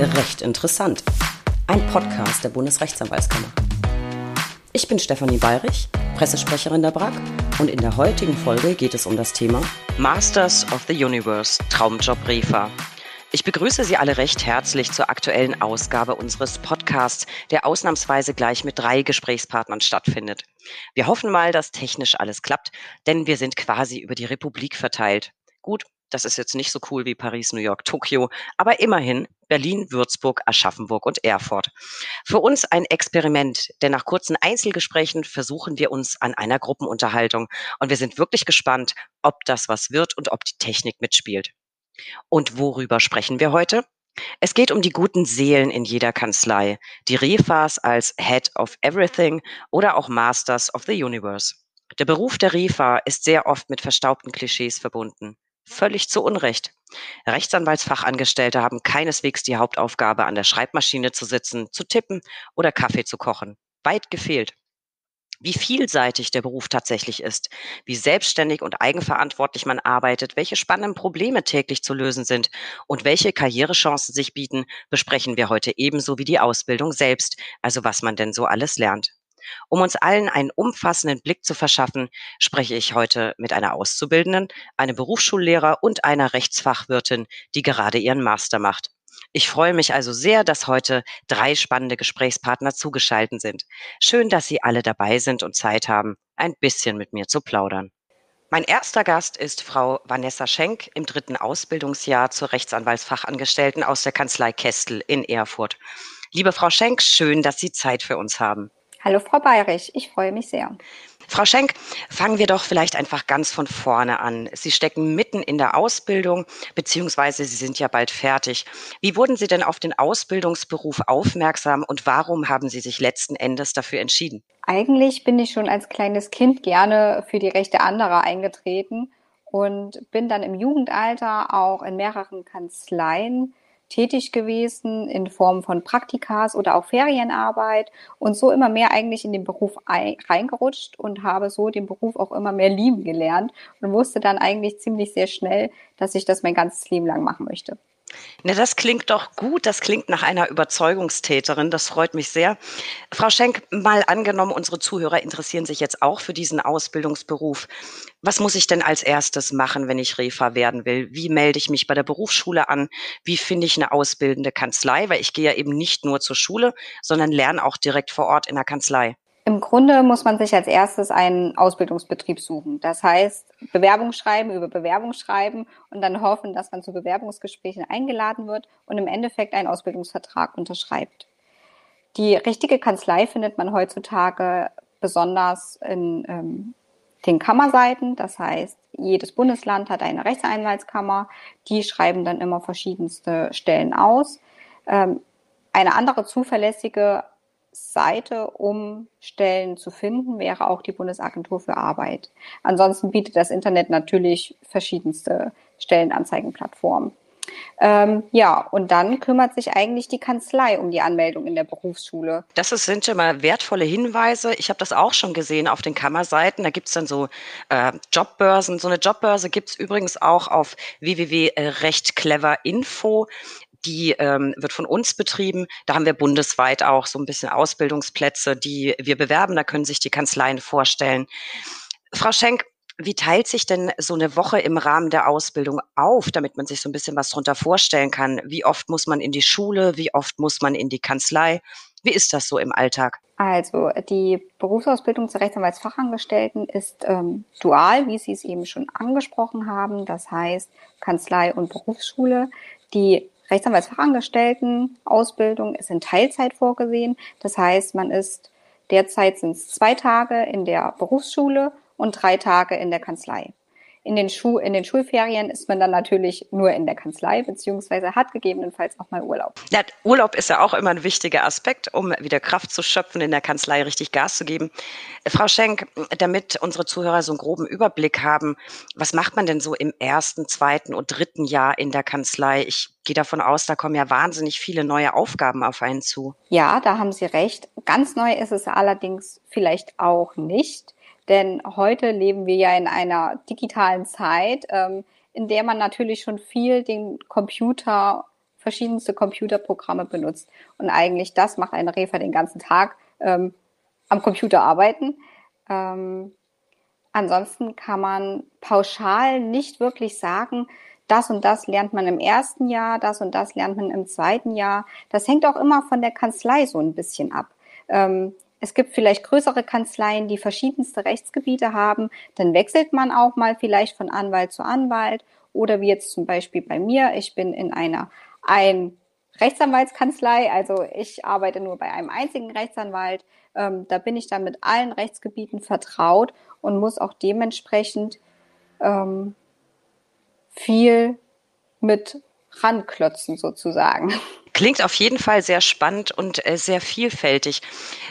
Recht interessant. Ein Podcast der Bundesrechtsanwaltskammer. Ich bin Stefanie Bayrich, Pressesprecherin der BRAG und in der heutigen Folge geht es um das Thema Masters of the Universe, Traumjob Refa. Ich begrüße Sie alle recht herzlich zur aktuellen Ausgabe unseres Podcasts, der ausnahmsweise gleich mit drei Gesprächspartnern stattfindet. Wir hoffen mal, dass technisch alles klappt, denn wir sind quasi über die Republik verteilt. Gut, das ist jetzt nicht so cool wie Paris, New York, Tokio, aber immerhin Berlin, Würzburg, Aschaffenburg und Erfurt. Für uns ein Experiment, denn nach kurzen Einzelgesprächen versuchen wir uns an einer Gruppenunterhaltung und wir sind wirklich gespannt, ob das was wird und ob die Technik mitspielt. Und worüber sprechen wir heute? Es geht um die guten Seelen in jeder Kanzlei, die Refas als Head of Everything oder auch Masters of the Universe. Der Beruf der Refa ist sehr oft mit verstaubten Klischees verbunden. Völlig zu Unrecht. Rechtsanwaltsfachangestellte haben keineswegs die Hauptaufgabe, an der Schreibmaschine zu sitzen, zu tippen oder Kaffee zu kochen. Weit gefehlt. Wie vielseitig der Beruf tatsächlich ist, wie selbstständig und eigenverantwortlich man arbeitet, welche spannenden Probleme täglich zu lösen sind und welche Karrierechancen sich bieten, besprechen wir heute ebenso wie die Ausbildung selbst, also was man denn so alles lernt. Um uns allen einen umfassenden Blick zu verschaffen, spreche ich heute mit einer Auszubildenden, einem Berufsschullehrer und einer Rechtsfachwirtin, die gerade ihren Master macht. Ich freue mich also sehr, dass heute drei spannende Gesprächspartner zugeschaltet sind. Schön, dass Sie alle dabei sind und Zeit haben, ein bisschen mit mir zu plaudern. Mein erster Gast ist Frau Vanessa Schenk im dritten Ausbildungsjahr zur Rechtsanwaltsfachangestellten aus der Kanzlei Kestel in Erfurt. Liebe Frau Schenk, schön, dass Sie Zeit für uns haben. Hallo Frau Bayrich, ich freue mich sehr. Frau Schenk, fangen wir doch vielleicht einfach ganz von vorne an. Sie stecken mitten in der Ausbildung, beziehungsweise Sie sind ja bald fertig. Wie wurden Sie denn auf den Ausbildungsberuf aufmerksam und warum haben Sie sich letzten Endes dafür entschieden? Eigentlich bin ich schon als kleines Kind gerne für die Rechte anderer eingetreten und bin dann im Jugendalter auch in mehreren Kanzleien tätig gewesen in Form von Praktikas oder auch Ferienarbeit und so immer mehr eigentlich in den Beruf reingerutscht und habe so den Beruf auch immer mehr lieben gelernt und wusste dann eigentlich ziemlich sehr schnell, dass ich das mein ganzes Leben lang machen möchte. Na, das klingt doch gut. Das klingt nach einer Überzeugungstäterin. Das freut mich sehr. Frau Schenk, mal angenommen, unsere Zuhörer interessieren sich jetzt auch für diesen Ausbildungsberuf. Was muss ich denn als erstes machen, wenn ich Refa werden will? Wie melde ich mich bei der Berufsschule an? Wie finde ich eine ausbildende Kanzlei? Weil ich gehe ja eben nicht nur zur Schule, sondern lerne auch direkt vor Ort in der Kanzlei. Im Grunde muss man sich als erstes einen Ausbildungsbetrieb suchen. Das heißt, Bewerbung schreiben über Bewerbung schreiben und dann hoffen, dass man zu Bewerbungsgesprächen eingeladen wird und im Endeffekt einen Ausbildungsvertrag unterschreibt. Die richtige Kanzlei findet man heutzutage besonders in ähm, den Kammerseiten. Das heißt, jedes Bundesland hat eine Rechtseinwaltskammer. Die schreiben dann immer verschiedenste Stellen aus. Ähm, eine andere zuverlässige Seite, um Stellen zu finden, wäre auch die Bundesagentur für Arbeit. Ansonsten bietet das Internet natürlich verschiedenste Stellenanzeigenplattformen. Ähm, ja, und dann kümmert sich eigentlich die Kanzlei um die Anmeldung in der Berufsschule. Das ist, sind schon mal wertvolle Hinweise. Ich habe das auch schon gesehen auf den Kammerseiten. Da gibt es dann so äh, Jobbörsen. So eine Jobbörse gibt es übrigens auch auf www.rechtcleverinfo die ähm, wird von uns betrieben. Da haben wir bundesweit auch so ein bisschen Ausbildungsplätze, die wir bewerben. Da können sich die Kanzleien vorstellen. Frau Schenk, wie teilt sich denn so eine Woche im Rahmen der Ausbildung auf, damit man sich so ein bisschen was drunter vorstellen kann? Wie oft muss man in die Schule? Wie oft muss man in die Kanzlei? Wie ist das so im Alltag? Also die Berufsausbildung zur Rechtsanwaltsfachangestellten ist ähm, dual, wie Sie es eben schon angesprochen haben. Das heißt Kanzlei und Berufsschule. Die Rechtsanwaltsfachangestellten-Ausbildung ist in Teilzeit vorgesehen. Das heißt, man ist derzeit sind es zwei Tage in der Berufsschule und drei Tage in der Kanzlei. In den, Schu in den Schulferien ist man dann natürlich nur in der Kanzlei, beziehungsweise hat gegebenenfalls auch mal Urlaub. Ja, Urlaub ist ja auch immer ein wichtiger Aspekt, um wieder Kraft zu schöpfen, in der Kanzlei richtig Gas zu geben. Frau Schenk, damit unsere Zuhörer so einen groben Überblick haben, was macht man denn so im ersten, zweiten und dritten Jahr in der Kanzlei? Ich gehe davon aus, da kommen ja wahnsinnig viele neue Aufgaben auf einen zu. Ja, da haben Sie recht. Ganz neu ist es allerdings vielleicht auch nicht. Denn heute leben wir ja in einer digitalen Zeit, ähm, in der man natürlich schon viel den Computer verschiedenste Computerprogramme benutzt. Und eigentlich das macht eine Refa den ganzen Tag ähm, am Computer arbeiten. Ähm, ansonsten kann man pauschal nicht wirklich sagen, das und das lernt man im ersten Jahr, das und das lernt man im zweiten Jahr. Das hängt auch immer von der Kanzlei so ein bisschen ab. Ähm, es gibt vielleicht größere Kanzleien, die verschiedenste Rechtsgebiete haben. Dann wechselt man auch mal vielleicht von Anwalt zu Anwalt. Oder wie jetzt zum Beispiel bei mir. Ich bin in einer ein Rechtsanwaltskanzlei, also ich arbeite nur bei einem einzigen Rechtsanwalt. Ähm, da bin ich dann mit allen Rechtsgebieten vertraut und muss auch dementsprechend ähm, viel mit ranklötzen sozusagen. Klingt auf jeden Fall sehr spannend und äh, sehr vielfältig.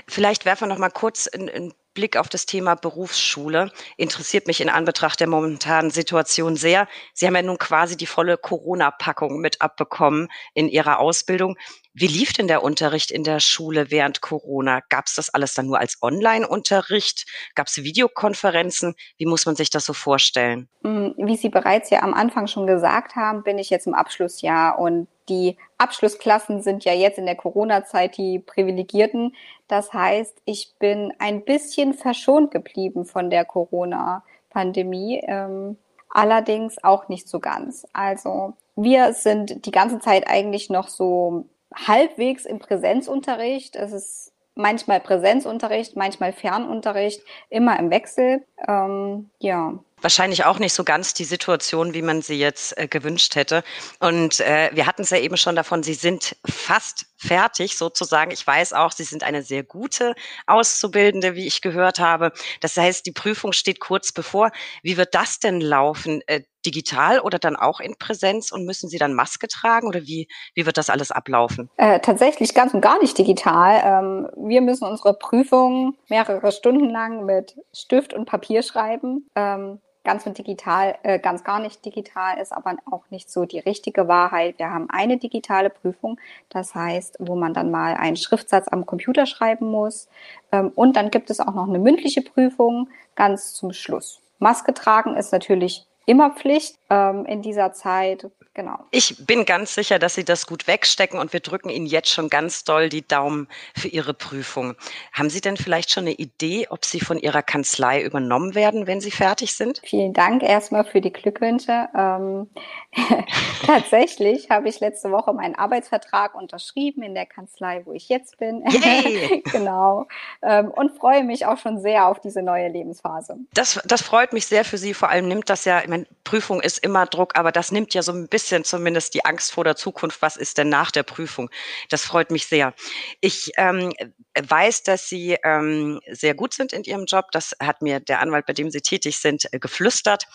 Vielleicht werfen wir noch mal kurz einen Blick auf das Thema Berufsschule. Interessiert mich in Anbetracht der momentanen Situation sehr. Sie haben ja nun quasi die volle Corona-Packung mit abbekommen in Ihrer Ausbildung. Wie lief denn der Unterricht in der Schule während Corona? Gab es das alles dann nur als Online-Unterricht? Gab es Videokonferenzen? Wie muss man sich das so vorstellen? Mm, wie Sie bereits ja am Anfang schon gesagt haben, bin ich jetzt im Abschlussjahr und die Abschlussklassen sind ja jetzt in der Corona-Zeit die Privilegierten. Das heißt, ich bin ein bisschen verschont geblieben von der Corona-Pandemie. Ähm, allerdings auch nicht so ganz. Also wir sind die ganze Zeit eigentlich noch so halbwegs im Präsenzunterricht. Es ist manchmal Präsenzunterricht, manchmal Fernunterricht, immer im Wechsel. Ähm, ja, wahrscheinlich auch nicht so ganz die Situation, wie man sie jetzt äh, gewünscht hätte. Und äh, wir hatten es ja eben schon davon, Sie sind fast fertig sozusagen. Ich weiß auch, Sie sind eine sehr gute Auszubildende, wie ich gehört habe. Das heißt, die Prüfung steht kurz bevor. Wie wird das denn laufen? Äh, digital oder dann auch in Präsenz und müssen Sie dann Maske tragen oder wie, wie wird das alles ablaufen? Äh, tatsächlich ganz und gar nicht digital. Ähm, wir müssen unsere Prüfung mehrere Stunden lang mit Stift und Papier schreiben. Ähm, ganz und digital, äh, ganz gar nicht digital ist aber auch nicht so die richtige Wahrheit. Wir haben eine digitale Prüfung, das heißt, wo man dann mal einen Schriftsatz am Computer schreiben muss. Ähm, und dann gibt es auch noch eine mündliche Prüfung ganz zum Schluss. Maske tragen ist natürlich immer Pflicht ähm, in dieser Zeit. Genau. Ich bin ganz sicher, dass Sie das gut wegstecken und wir drücken Ihnen jetzt schon ganz doll die Daumen für Ihre Prüfung. Haben Sie denn vielleicht schon eine Idee, ob Sie von Ihrer Kanzlei übernommen werden, wenn Sie fertig sind? Vielen Dank erstmal für die Glückwünsche. Ähm, tatsächlich habe ich letzte Woche meinen Arbeitsvertrag unterschrieben in der Kanzlei, wo ich jetzt bin. genau. Ähm, und freue mich auch schon sehr auf diese neue Lebensphase. Das, das freut mich sehr für Sie. Vor allem nimmt das ja, ich meine, Prüfung ist immer Druck, aber das nimmt ja so ein bisschen bisschen zumindest die Angst vor der Zukunft, was ist denn nach der Prüfung. Das freut mich sehr. Ich ähm, weiß, dass Sie ähm, sehr gut sind in Ihrem Job. Das hat mir der Anwalt, bei dem Sie tätig sind, äh, geflüstert.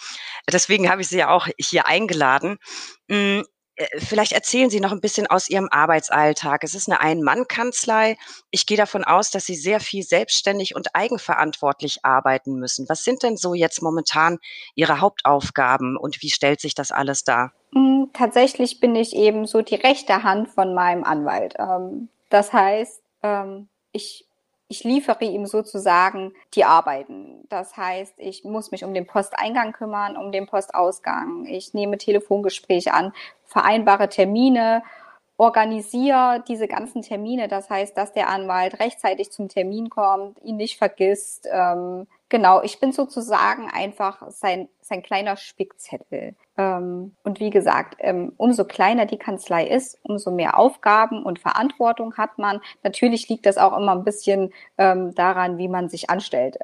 Deswegen habe ich Sie ja auch hier eingeladen. Äh, vielleicht erzählen Sie noch ein bisschen aus Ihrem Arbeitsalltag. Es ist eine Ein-Mann-Kanzlei. Ich gehe davon aus, dass Sie sehr viel selbstständig und eigenverantwortlich arbeiten müssen. Was sind denn so jetzt momentan Ihre Hauptaufgaben und wie stellt sich das alles dar? Hm, tatsächlich bin ich eben so die rechte Hand von meinem Anwalt. Ähm, das heißt, ähm, ich ich liefere ihm sozusagen die Arbeiten. Das heißt, ich muss mich um den Posteingang kümmern, um den Postausgang. Ich nehme Telefongespräche an, vereinbare Termine, organisiere diese ganzen Termine. Das heißt, dass der Anwalt rechtzeitig zum Termin kommt, ihn nicht vergisst. Ähm, genau, ich bin sozusagen einfach sein, sein kleiner Spickzettel. Ähm, und wie gesagt, ähm, umso kleiner die Kanzlei ist, umso mehr Aufgaben und Verantwortung hat man. Natürlich liegt das auch immer ein bisschen ähm, daran, wie man sich anstellt.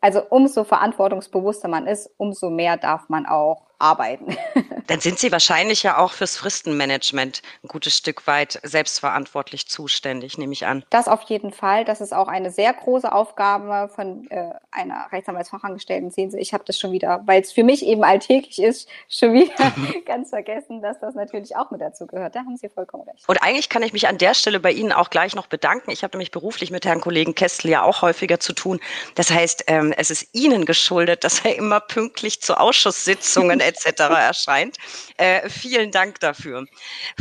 Also umso verantwortungsbewusster man ist, umso mehr darf man auch arbeiten. Dann sind Sie wahrscheinlich ja auch fürs Fristenmanagement ein gutes Stück weit selbstverantwortlich zuständig, nehme ich an. Das auf jeden Fall. Das ist auch eine sehr große Aufgabe von äh, einer Rechtsanwaltsfachangestellten. Sehen Sie, ich habe das schon wieder, weil es für mich eben alltäglich ist, schon wieder ganz vergessen, dass das natürlich auch mit dazu gehört. Da haben Sie vollkommen recht. Und eigentlich kann ich mich an der Stelle bei Ihnen auch gleich noch bedanken. Ich habe nämlich beruflich mit Herrn Kollegen Kessel ja auch häufiger zu tun. Das heißt, ähm, es ist Ihnen geschuldet, dass er immer pünktlich zu Ausschusssitzungen etc. erscheint. Äh, vielen Dank dafür.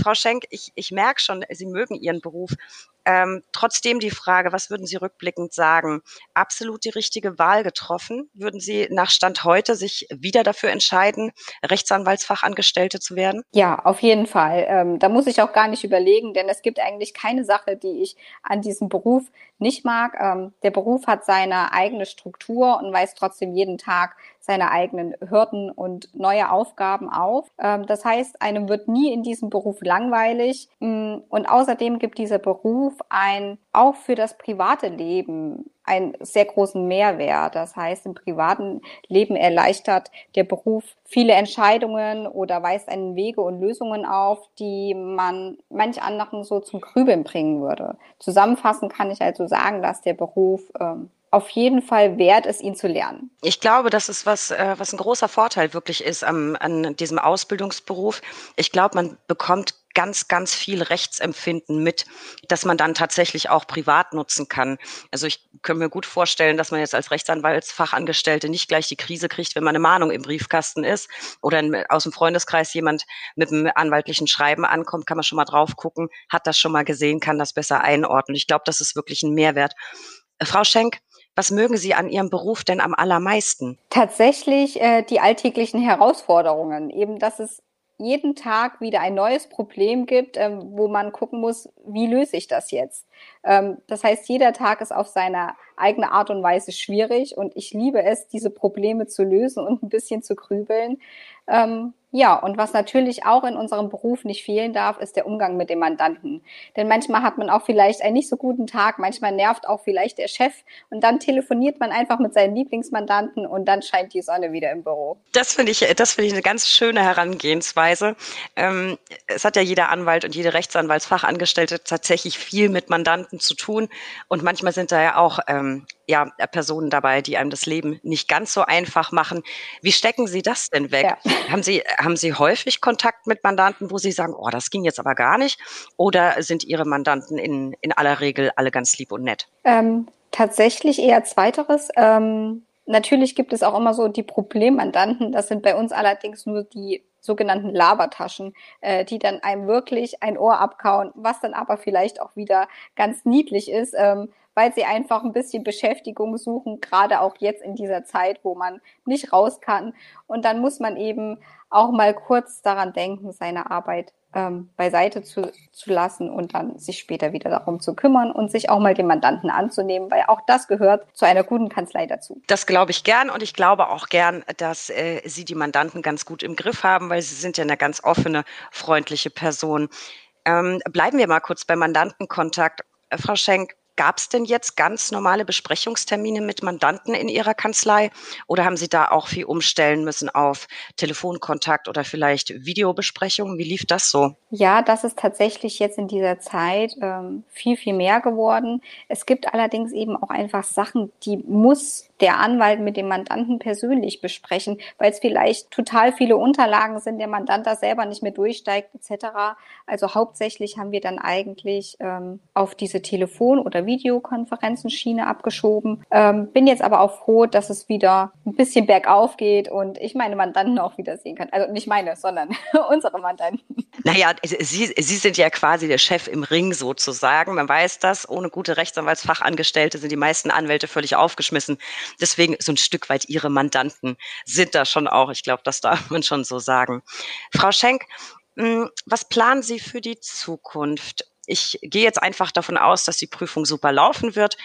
Frau Schenk, ich, ich merke schon, Sie mögen Ihren Beruf. Ähm, trotzdem die Frage, was würden Sie rückblickend sagen? Absolut die richtige Wahl getroffen? Würden Sie nach Stand heute sich wieder dafür entscheiden, Rechtsanwaltsfachangestellte zu werden? Ja, auf jeden Fall. Ähm, da muss ich auch gar nicht überlegen, denn es gibt eigentlich keine Sache, die ich an diesem Beruf nicht mag. Ähm, der Beruf hat seine eigene Struktur und weist trotzdem jeden Tag seine eigenen Hürden und neue Aufgaben auf. Ähm, das heißt, einem wird nie in diesem Beruf langweilig. Mm, und außerdem gibt dieser Beruf ein auch für das private Leben einen sehr großen Mehrwert. Das heißt, im privaten Leben erleichtert der Beruf viele Entscheidungen oder weist einen Wege und Lösungen auf, die man manch anderen so zum Grübeln bringen würde. Zusammenfassend kann ich also sagen, dass der Beruf ähm, auf jeden Fall wert ist, ihn zu lernen. Ich glaube, das ist was, äh, was ein großer Vorteil wirklich ist am, an diesem Ausbildungsberuf. Ich glaube, man bekommt ganz, ganz viel Rechtsempfinden mit, dass man dann tatsächlich auch privat nutzen kann. Also ich kann mir gut vorstellen, dass man jetzt als Rechtsanwaltsfachangestellte nicht gleich die Krise kriegt, wenn man eine Mahnung im Briefkasten ist oder in, aus dem Freundeskreis jemand mit einem anwaltlichen Schreiben ankommt, kann man schon mal drauf gucken, hat das schon mal gesehen, kann das besser einordnen. Ich glaube, das ist wirklich ein Mehrwert. Äh, Frau Schenk, was mögen Sie an Ihrem Beruf denn am allermeisten? Tatsächlich äh, die alltäglichen Herausforderungen. Eben, dass es jeden Tag wieder ein neues Problem gibt, ähm, wo man gucken muss, wie löse ich das jetzt? Ähm, das heißt, jeder Tag ist auf seine eigene Art und Weise schwierig und ich liebe es, diese Probleme zu lösen und ein bisschen zu grübeln. Ähm, ja, und was natürlich auch in unserem Beruf nicht fehlen darf, ist der Umgang mit dem Mandanten. Denn manchmal hat man auch vielleicht einen nicht so guten Tag, manchmal nervt auch vielleicht der Chef und dann telefoniert man einfach mit seinen Lieblingsmandanten und dann scheint die Sonne wieder im Büro. Das finde ich, das finde ich eine ganz schöne Herangehensweise. Ähm, es hat ja jeder Anwalt und jede Rechtsanwaltsfachangestellte tatsächlich viel mit Mandanten zu tun und manchmal sind da ja auch ähm, ja, Personen dabei, die einem das Leben nicht ganz so einfach machen. Wie stecken Sie das denn weg? Ja. Haben Sie, haben Sie häufig Kontakt mit Mandanten, wo Sie sagen, oh, das ging jetzt aber gar nicht? Oder sind Ihre Mandanten in, in aller Regel alle ganz lieb und nett? Ähm, tatsächlich eher zweiteres. Ähm, natürlich gibt es auch immer so die Problemmandanten. Das sind bei uns allerdings nur die sogenannten Labertaschen, äh, die dann einem wirklich ein Ohr abkauen, was dann aber vielleicht auch wieder ganz niedlich ist. Ähm, weil sie einfach ein bisschen Beschäftigung suchen, gerade auch jetzt in dieser Zeit, wo man nicht raus kann. Und dann muss man eben auch mal kurz daran denken, seine Arbeit ähm, beiseite zu, zu lassen und dann sich später wieder darum zu kümmern und sich auch mal den Mandanten anzunehmen, weil auch das gehört zu einer guten Kanzlei dazu. Das glaube ich gern und ich glaube auch gern, dass äh, Sie die Mandanten ganz gut im Griff haben, weil Sie sind ja eine ganz offene, freundliche Person. Ähm, bleiben wir mal kurz beim Mandantenkontakt. Äh, Frau Schenk, Gab es denn jetzt ganz normale Besprechungstermine mit Mandanten in Ihrer Kanzlei oder haben Sie da auch viel umstellen müssen auf Telefonkontakt oder vielleicht Videobesprechungen? Wie lief das so? Ja, das ist tatsächlich jetzt in dieser Zeit ähm, viel, viel mehr geworden. Es gibt allerdings eben auch einfach Sachen, die muss der Anwalt mit dem Mandanten persönlich besprechen, weil es vielleicht total viele Unterlagen sind, der Mandant da selber nicht mehr durchsteigt etc. Also hauptsächlich haben wir dann eigentlich ähm, auf diese Telefon- oder Videokonferenzenschiene abgeschoben. Ähm, bin jetzt aber auch froh, dass es wieder ein bisschen bergauf geht und ich meine Mandanten auch wieder sehen kann. Also nicht meine, sondern unsere Mandanten. Naja, Sie, Sie sind ja quasi der Chef im Ring sozusagen. Man weiß das. Ohne gute Rechtsanwaltsfachangestellte sind die meisten Anwälte völlig aufgeschmissen. Deswegen so ein Stück weit Ihre Mandanten sind da schon auch. Ich glaube, das darf man schon so sagen. Frau Schenk, hm, was planen Sie für die Zukunft? Ich gehe jetzt einfach davon aus, dass die Prüfung super laufen wird.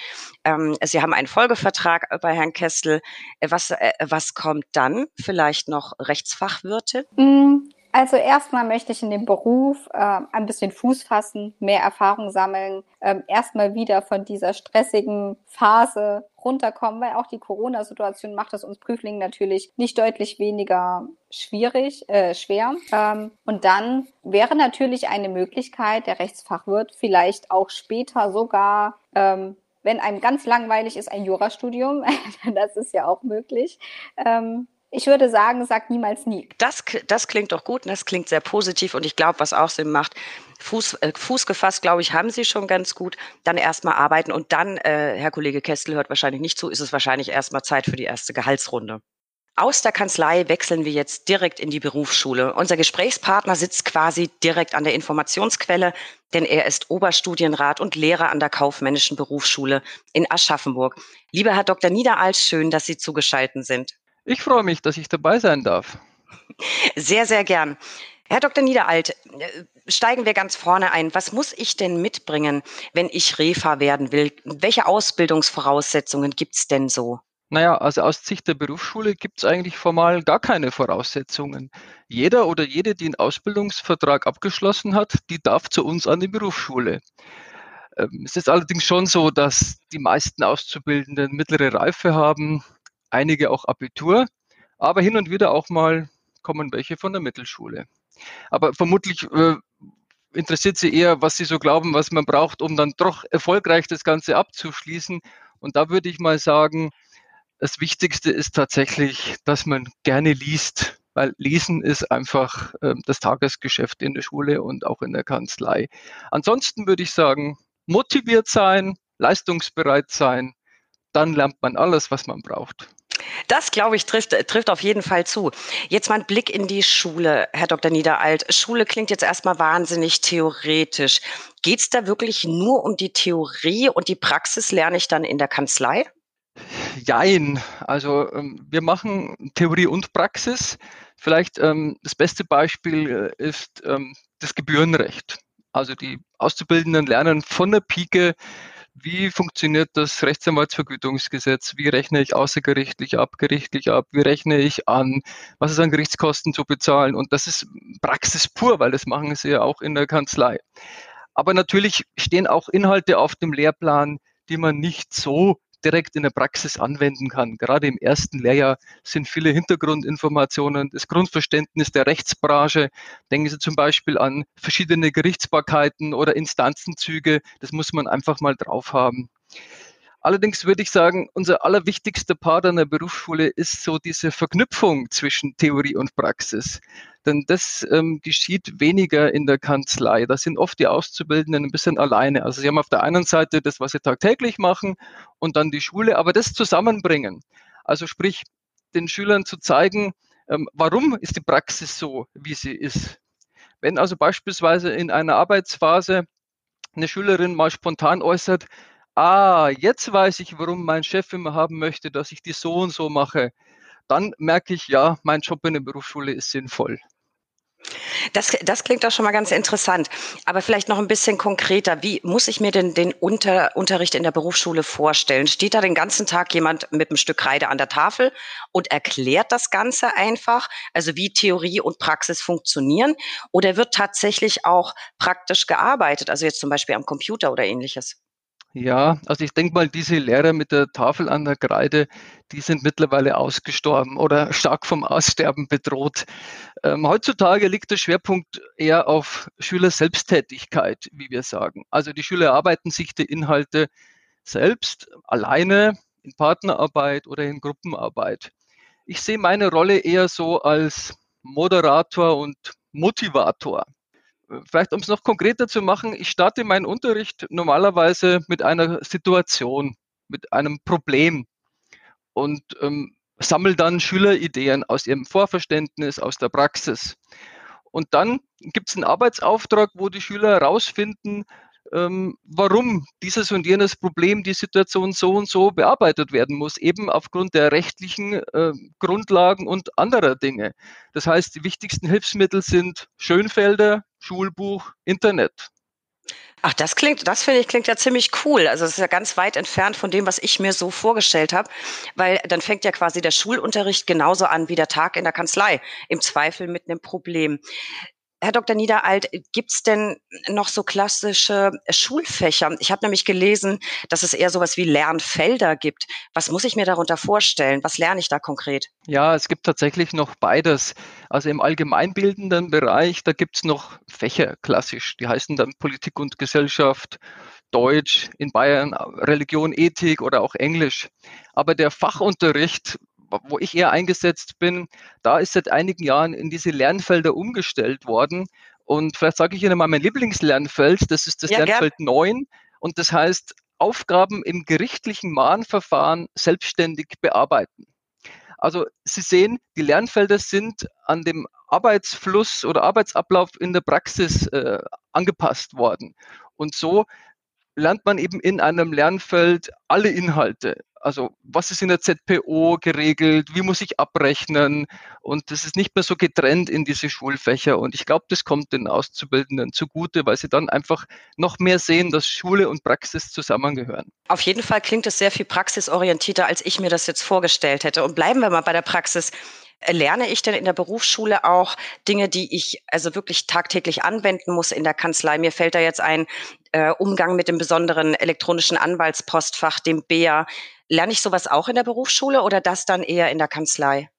Ähm, Sie haben einen Folgevertrag bei Herrn Kessel. Äh, was, äh, was kommt dann? Vielleicht noch Rechtsfachwirte? Mm, also erstmal möchte ich in dem Beruf äh, ein bisschen Fuß fassen, mehr Erfahrung sammeln, ähm, erstmal wieder von dieser stressigen Phase runterkommen, weil auch die Corona-Situation macht es uns Prüflingen natürlich nicht deutlich weniger schwierig, äh, schwer. Ähm, und dann wäre natürlich eine Möglichkeit, der Rechtsfachwirt vielleicht auch später sogar ähm, wenn einem ganz langweilig ist, ein Jurastudium, das ist ja auch möglich, ähm, ich würde sagen, sag niemals nie. Das, das klingt doch gut und das klingt sehr positiv und ich glaube, was auch Sinn macht, Fuß, äh, Fuß gefasst, glaube ich, haben Sie schon ganz gut. Dann erstmal arbeiten und dann, äh, Herr Kollege Kestel hört wahrscheinlich nicht zu, ist es wahrscheinlich erstmal Zeit für die erste Gehaltsrunde. Aus der Kanzlei wechseln wir jetzt direkt in die Berufsschule. Unser Gesprächspartner sitzt quasi direkt an der Informationsquelle, denn er ist Oberstudienrat und Lehrer an der Kaufmännischen Berufsschule in Aschaffenburg. Lieber Herr Dr. Niederalt, schön, dass Sie zugeschaltet sind. Ich freue mich, dass ich dabei sein darf. Sehr, sehr gern. Herr Dr. Niederalt, äh, steigen wir ganz vorne ein. Was muss ich denn mitbringen, wenn ich Refa werden will? Welche Ausbildungsvoraussetzungen gibt es denn so? Naja, also aus Sicht der Berufsschule gibt es eigentlich formal gar keine Voraussetzungen. Jeder oder jede, die einen Ausbildungsvertrag abgeschlossen hat, die darf zu uns an die Berufsschule. Ähm, es ist allerdings schon so, dass die meisten Auszubildenden mittlere Reife haben, einige auch Abitur, aber hin und wieder auch mal kommen welche von der Mittelschule. Aber vermutlich äh, interessiert sie eher, was sie so glauben, was man braucht, um dann doch erfolgreich das Ganze abzuschließen. Und da würde ich mal sagen, das Wichtigste ist tatsächlich, dass man gerne liest, weil Lesen ist einfach äh, das Tagesgeschäft in der Schule und auch in der Kanzlei. Ansonsten würde ich sagen, motiviert sein, leistungsbereit sein, dann lernt man alles, was man braucht. Das, glaube ich, trifft, trifft auf jeden Fall zu. Jetzt mal ein Blick in die Schule, Herr Dr. Niederalt. Schule klingt jetzt erstmal wahnsinnig theoretisch. Geht es da wirklich nur um die Theorie und die Praxis lerne ich dann in der Kanzlei? Jein. Also ähm, wir machen Theorie und Praxis. Vielleicht ähm, das beste Beispiel äh, ist ähm, das Gebührenrecht. Also die Auszubildenden lernen von der Pike, wie funktioniert das Rechtsanwaltsvergütungsgesetz, wie rechne ich außergerichtlich ab, gerichtlich ab, wie rechne ich an, was ist an Gerichtskosten zu bezahlen. Und das ist Praxis pur, weil das machen sie ja auch in der Kanzlei. Aber natürlich stehen auch Inhalte auf dem Lehrplan, die man nicht so direkt in der Praxis anwenden kann. Gerade im ersten Lehrjahr sind viele Hintergrundinformationen, das Grundverständnis der Rechtsbranche. Denken Sie zum Beispiel an verschiedene Gerichtsbarkeiten oder Instanzenzüge. Das muss man einfach mal drauf haben. Allerdings würde ich sagen, unser allerwichtigster Part an der Berufsschule ist so diese Verknüpfung zwischen Theorie und Praxis. Denn das ähm, geschieht weniger in der Kanzlei. Da sind oft die Auszubildenden ein bisschen alleine. Also sie haben auf der einen Seite das, was sie tagtäglich machen und dann die Schule, aber das zusammenbringen. Also sprich, den Schülern zu zeigen, ähm, warum ist die Praxis so, wie sie ist. Wenn also beispielsweise in einer Arbeitsphase eine Schülerin mal spontan äußert, ah, jetzt weiß ich, warum mein Chef immer haben möchte, dass ich die so und so mache, dann merke ich, ja, mein Job in der Berufsschule ist sinnvoll. Das, das klingt doch schon mal ganz interessant. Aber vielleicht noch ein bisschen konkreter. Wie muss ich mir denn den Unter, Unterricht in der Berufsschule vorstellen? Steht da den ganzen Tag jemand mit einem Stück Kreide an der Tafel und erklärt das Ganze einfach? Also wie Theorie und Praxis funktionieren? Oder wird tatsächlich auch praktisch gearbeitet? Also jetzt zum Beispiel am Computer oder ähnliches? Ja, also ich denke mal, diese Lehrer mit der Tafel an der Kreide, die sind mittlerweile ausgestorben oder stark vom Aussterben bedroht. Ähm, heutzutage liegt der Schwerpunkt eher auf Schüler-Selbsttätigkeit, wie wir sagen. Also die Schüler erarbeiten sich die Inhalte selbst, alleine, in Partnerarbeit oder in Gruppenarbeit. Ich sehe meine Rolle eher so als Moderator und Motivator. Vielleicht, um es noch konkreter zu machen, ich starte meinen Unterricht normalerweise mit einer Situation, mit einem Problem und ähm, sammle dann Schülerideen aus ihrem Vorverständnis, aus der Praxis. Und dann gibt es einen Arbeitsauftrag, wo die Schüler herausfinden, ähm, warum dieses und jenes Problem, die Situation so und so bearbeitet werden muss, eben aufgrund der rechtlichen äh, Grundlagen und anderer Dinge. Das heißt, die wichtigsten Hilfsmittel sind Schönfelder, Schulbuch, Internet. Ach, das klingt, das finde ich klingt ja ziemlich cool. Also es ist ja ganz weit entfernt von dem, was ich mir so vorgestellt habe, weil dann fängt ja quasi der Schulunterricht genauso an wie der Tag in der Kanzlei, im Zweifel mit einem Problem. Herr Dr. Niederalt, gibt es denn noch so klassische Schulfächer? Ich habe nämlich gelesen, dass es eher sowas wie Lernfelder gibt. Was muss ich mir darunter vorstellen? Was lerne ich da konkret? Ja, es gibt tatsächlich noch beides. Also im allgemeinbildenden Bereich, da gibt es noch Fächer klassisch. Die heißen dann Politik und Gesellschaft, Deutsch, in Bayern Religion, Ethik oder auch Englisch. Aber der Fachunterricht wo ich eher eingesetzt bin, da ist seit einigen Jahren in diese Lernfelder umgestellt worden. Und vielleicht sage ich Ihnen mal mein Lieblingslernfeld, das ist das ja, Lernfeld gern. 9. Und das heißt, Aufgaben im gerichtlichen Mahnverfahren selbstständig bearbeiten. Also Sie sehen, die Lernfelder sind an dem Arbeitsfluss oder Arbeitsablauf in der Praxis äh, angepasst worden. Und so lernt man eben in einem Lernfeld alle Inhalte. Also was ist in der ZPO geregelt, wie muss ich abrechnen und das ist nicht mehr so getrennt in diese Schulfächer und ich glaube, das kommt den Auszubildenden zugute, weil sie dann einfach noch mehr sehen, dass Schule und Praxis zusammengehören. Auf jeden Fall klingt es sehr viel praxisorientierter, als ich mir das jetzt vorgestellt hätte. Und bleiben wir mal bei der Praxis. Lerne ich denn in der Berufsschule auch Dinge, die ich also wirklich tagtäglich anwenden muss in der Kanzlei? Mir fällt da jetzt ein äh, Umgang mit dem besonderen elektronischen Anwaltspostfach, dem BEA. Lerne ich sowas auch in der Berufsschule oder das dann eher in der Kanzlei?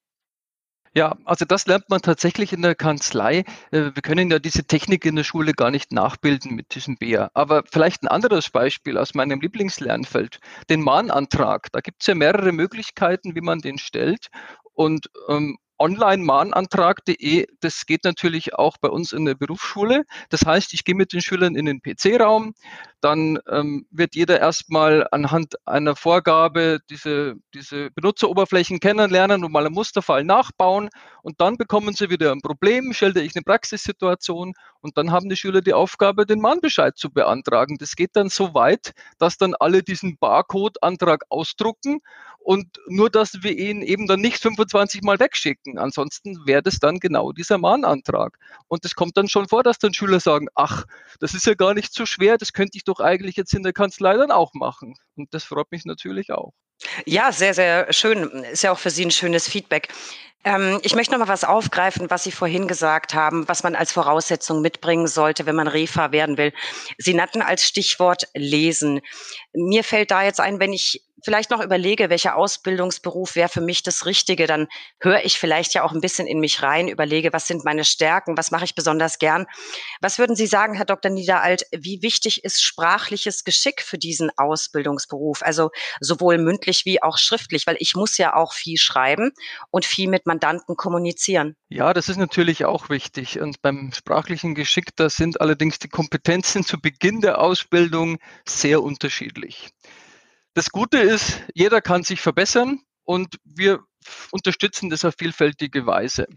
Ja, also das lernt man tatsächlich in der Kanzlei. Äh, wir können ja diese Technik in der Schule gar nicht nachbilden mit diesem BEA. Aber vielleicht ein anderes Beispiel aus meinem Lieblingslernfeld, den Mahnantrag. Da gibt es ja mehrere Möglichkeiten, wie man den stellt. Und ähm, online-mahnantrag.de, das geht natürlich auch bei uns in der Berufsschule. Das heißt, ich gehe mit den Schülern in den PC-Raum, dann ähm, wird jeder erstmal anhand einer Vorgabe diese, diese Benutzeroberflächen kennenlernen und mal einen Musterfall nachbauen und dann bekommen sie wieder ein Problem, stelle ich eine Praxissituation und dann haben die Schüler die Aufgabe, den Mahnbescheid zu beantragen. Das geht dann so weit, dass dann alle diesen Barcode-Antrag ausdrucken und nur, dass wir ihn eben dann nicht 25 Mal wegschicken. Ansonsten wäre das dann genau dieser Mahnantrag. Und es kommt dann schon vor, dass dann Schüler sagen, ach, das ist ja gar nicht so schwer, das könnte ich doch eigentlich jetzt in der Kanzlei dann auch machen. Und das freut mich natürlich auch. Ja, sehr, sehr schön. Ist ja auch für Sie ein schönes Feedback. Ähm, ich möchte noch mal was aufgreifen, was Sie vorhin gesagt haben, was man als Voraussetzung mitbringen sollte, wenn man Refa werden will. Sie nannten als Stichwort Lesen. Mir fällt da jetzt ein, wenn ich vielleicht noch überlege, welcher Ausbildungsberuf wäre für mich das Richtige, dann höre ich vielleicht ja auch ein bisschen in mich rein, überlege, was sind meine Stärken, was mache ich besonders gern. Was würden Sie sagen, Herr Dr. Niederalt, wie wichtig ist sprachliches Geschick für diesen Ausbildungsberuf? Also sowohl mündlich wie auch schriftlich, weil ich muss ja auch viel schreiben und viel mit Mandanten kommunizieren. Ja, das ist natürlich auch wichtig. Und beim sprachlichen Geschick, da sind allerdings die Kompetenzen zu Beginn der Ausbildung sehr unterschiedlich. Das Gute ist, jeder kann sich verbessern und wir unterstützen das auf vielfältige Weise.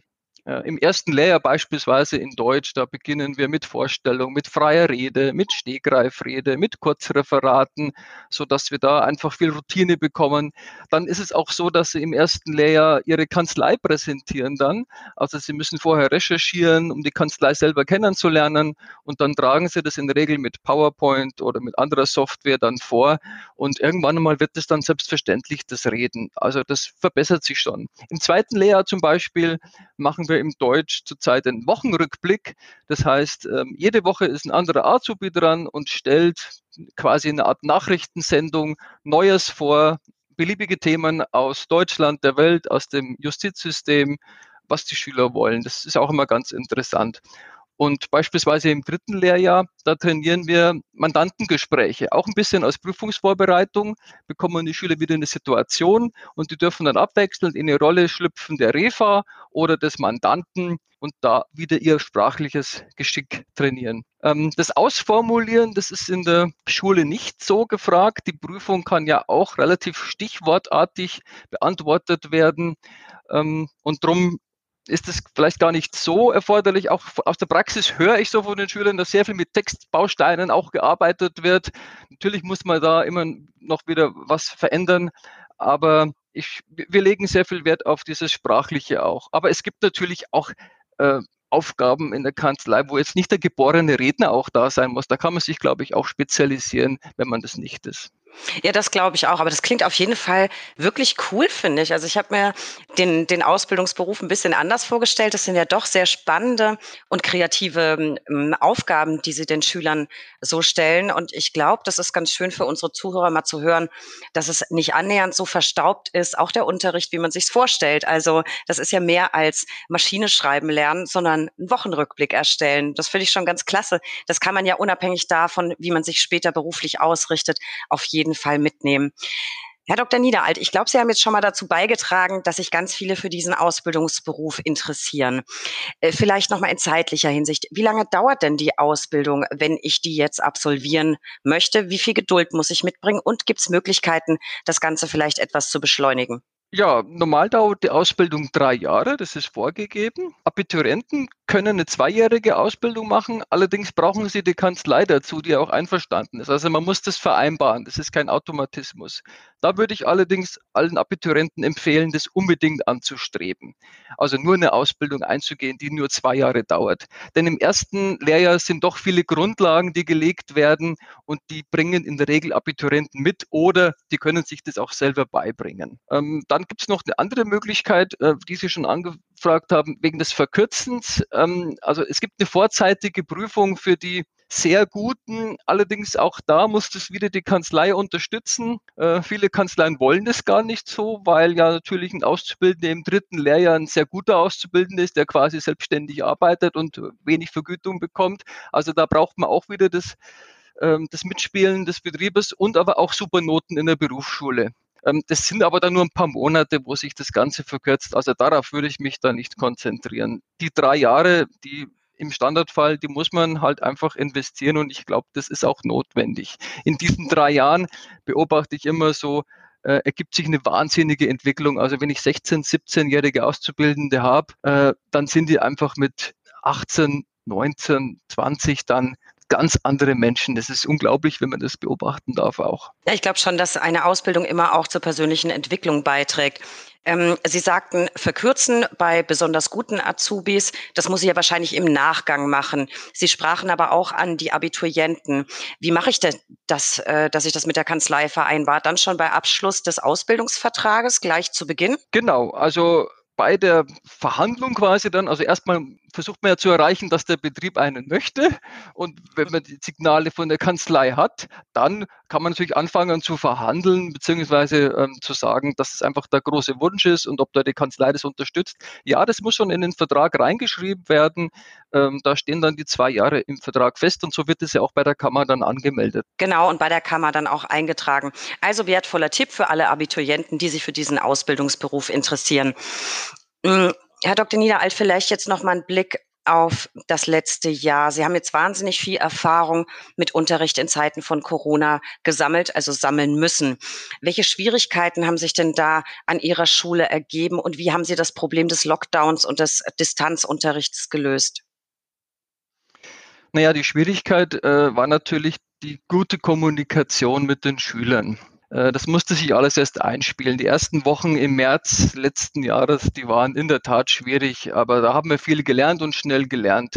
Äh, Im ersten Lehrjahr beispielsweise in Deutsch, da beginnen wir mit Vorstellung, mit freier Rede, mit Stegreifrede, mit Kurzreferaten, so dass wir da einfach viel Routine bekommen. Dann ist es auch so, dass Sie im ersten Lehrjahr Ihre Kanzlei präsentieren dann. Also Sie müssen vorher recherchieren, um die Kanzlei selber kennenzulernen und dann tragen Sie das in der Regel mit PowerPoint oder mit anderer Software dann vor und irgendwann einmal wird es dann selbstverständlich das Reden. Also das verbessert sich schon. Im zweiten Lehrjahr zum Beispiel machen wir wir im Deutsch zurzeit einen Wochenrückblick. Das heißt, ähm, jede Woche ist ein anderer Azubi dran und stellt quasi eine Art Nachrichtensendung Neues vor, beliebige Themen aus Deutschland, der Welt, aus dem Justizsystem, was die Schüler wollen. Das ist auch immer ganz interessant. Und beispielsweise im dritten Lehrjahr, da trainieren wir Mandantengespräche, auch ein bisschen als Prüfungsvorbereitung, bekommen die Schüler wieder eine Situation und die dürfen dann abwechselnd in die Rolle schlüpfen der Refa oder des Mandanten und da wieder ihr sprachliches Geschick trainieren. Ähm, das Ausformulieren, das ist in der Schule nicht so gefragt. Die Prüfung kann ja auch relativ stichwortartig beantwortet werden. Ähm, und darum ist es vielleicht gar nicht so erforderlich. Auch aus der Praxis höre ich so von den Schülern, dass sehr viel mit Textbausteinen auch gearbeitet wird. Natürlich muss man da immer noch wieder was verändern, aber ich, wir legen sehr viel Wert auf dieses Sprachliche auch. Aber es gibt natürlich auch äh, Aufgaben in der Kanzlei, wo jetzt nicht der geborene Redner auch da sein muss. Da kann man sich, glaube ich, auch spezialisieren, wenn man das nicht ist. Ja, das glaube ich auch. Aber das klingt auf jeden Fall wirklich cool, finde ich. Also ich habe mir den, den Ausbildungsberuf ein bisschen anders vorgestellt. Das sind ja doch sehr spannende und kreative ähm, Aufgaben, die Sie den Schülern so stellen. Und ich glaube, das ist ganz schön für unsere Zuhörer mal zu hören, dass es nicht annähernd so verstaubt ist, auch der Unterricht, wie man sich vorstellt. Also das ist ja mehr als Maschine schreiben lernen, sondern einen Wochenrückblick erstellen. Das finde ich schon ganz klasse. Das kann man ja unabhängig davon, wie man sich später beruflich ausrichtet, auf jeden jeden Fall mitnehmen. Herr Dr. Niederalt, ich glaube, Sie haben jetzt schon mal dazu beigetragen, dass sich ganz viele für diesen Ausbildungsberuf interessieren. Äh, vielleicht noch mal in zeitlicher Hinsicht. Wie lange dauert denn die Ausbildung, wenn ich die jetzt absolvieren möchte? Wie viel Geduld muss ich mitbringen? Und gibt es Möglichkeiten, das Ganze vielleicht etwas zu beschleunigen? Ja, normal dauert die Ausbildung drei Jahre, das ist vorgegeben. Abiturienten können eine zweijährige Ausbildung machen, allerdings brauchen sie die Kanzlei dazu, die auch einverstanden ist. Also man muss das vereinbaren, das ist kein Automatismus. Da würde ich allerdings allen Abiturienten empfehlen, das unbedingt anzustreben. Also nur eine Ausbildung einzugehen, die nur zwei Jahre dauert. Denn im ersten Lehrjahr sind doch viele Grundlagen, die gelegt werden und die bringen in der Regel Abiturienten mit oder die können sich das auch selber beibringen. Ähm, dann gibt es noch eine andere Möglichkeit, äh, die Sie schon angefragt haben, wegen des Verkürzens. Ähm, also es gibt eine vorzeitige Prüfung für die sehr guten. Allerdings auch da muss das wieder die Kanzlei unterstützen. Äh, viele Kanzleien wollen das gar nicht so, weil ja natürlich ein Auszubildender im dritten Lehrjahr ein sehr guter Auszubildender ist, der quasi selbstständig arbeitet und wenig Vergütung bekommt. Also da braucht man auch wieder das, ähm, das Mitspielen des Betriebes und aber auch Supernoten in der Berufsschule. Ähm, das sind aber dann nur ein paar Monate, wo sich das Ganze verkürzt. Also darauf würde ich mich da nicht konzentrieren. Die drei Jahre, die im Standardfall, die muss man halt einfach investieren und ich glaube, das ist auch notwendig. In diesen drei Jahren beobachte ich immer so, äh, ergibt sich eine wahnsinnige Entwicklung. Also wenn ich 16, 17-jährige Auszubildende habe, äh, dann sind die einfach mit 18, 19, 20 dann ganz andere Menschen. Das ist unglaublich, wenn man das beobachten darf auch. Ja, ich glaube schon, dass eine Ausbildung immer auch zur persönlichen Entwicklung beiträgt. Ähm, Sie sagten, verkürzen bei besonders guten Azubis. Das muss ich ja wahrscheinlich im Nachgang machen. Sie sprachen aber auch an die Abiturienten. Wie mache ich denn das, äh, dass ich das mit der Kanzlei vereinbar? Dann schon bei Abschluss des Ausbildungsvertrages gleich zu Beginn? Genau. Also bei der Verhandlung quasi dann, also erstmal versucht man ja zu erreichen, dass der Betrieb einen möchte. Und wenn man die Signale von der Kanzlei hat, dann kann man natürlich anfangen zu verhandeln, beziehungsweise ähm, zu sagen, dass es einfach der große Wunsch ist und ob da die Kanzlei das unterstützt. Ja, das muss schon in den Vertrag reingeschrieben werden. Ähm, da stehen dann die zwei Jahre im Vertrag fest und so wird es ja auch bei der Kammer dann angemeldet. Genau, und bei der Kammer dann auch eingetragen. Also wertvoller Tipp für alle Abiturienten, die sich für diesen Ausbildungsberuf interessieren. Herr Dr. Niederalt, vielleicht jetzt noch mal einen Blick auf das letzte Jahr. Sie haben jetzt wahnsinnig viel Erfahrung mit Unterricht in Zeiten von Corona gesammelt, also sammeln müssen. Welche Schwierigkeiten haben sich denn da an Ihrer Schule ergeben und wie haben Sie das Problem des Lockdowns und des Distanzunterrichts gelöst? Naja, die Schwierigkeit äh, war natürlich die gute Kommunikation mit den Schülern. Äh, das musste sich alles erst einspielen. Die ersten Wochen im März letzten Jahres, die waren in der Tat schwierig, aber da haben wir viel gelernt und schnell gelernt.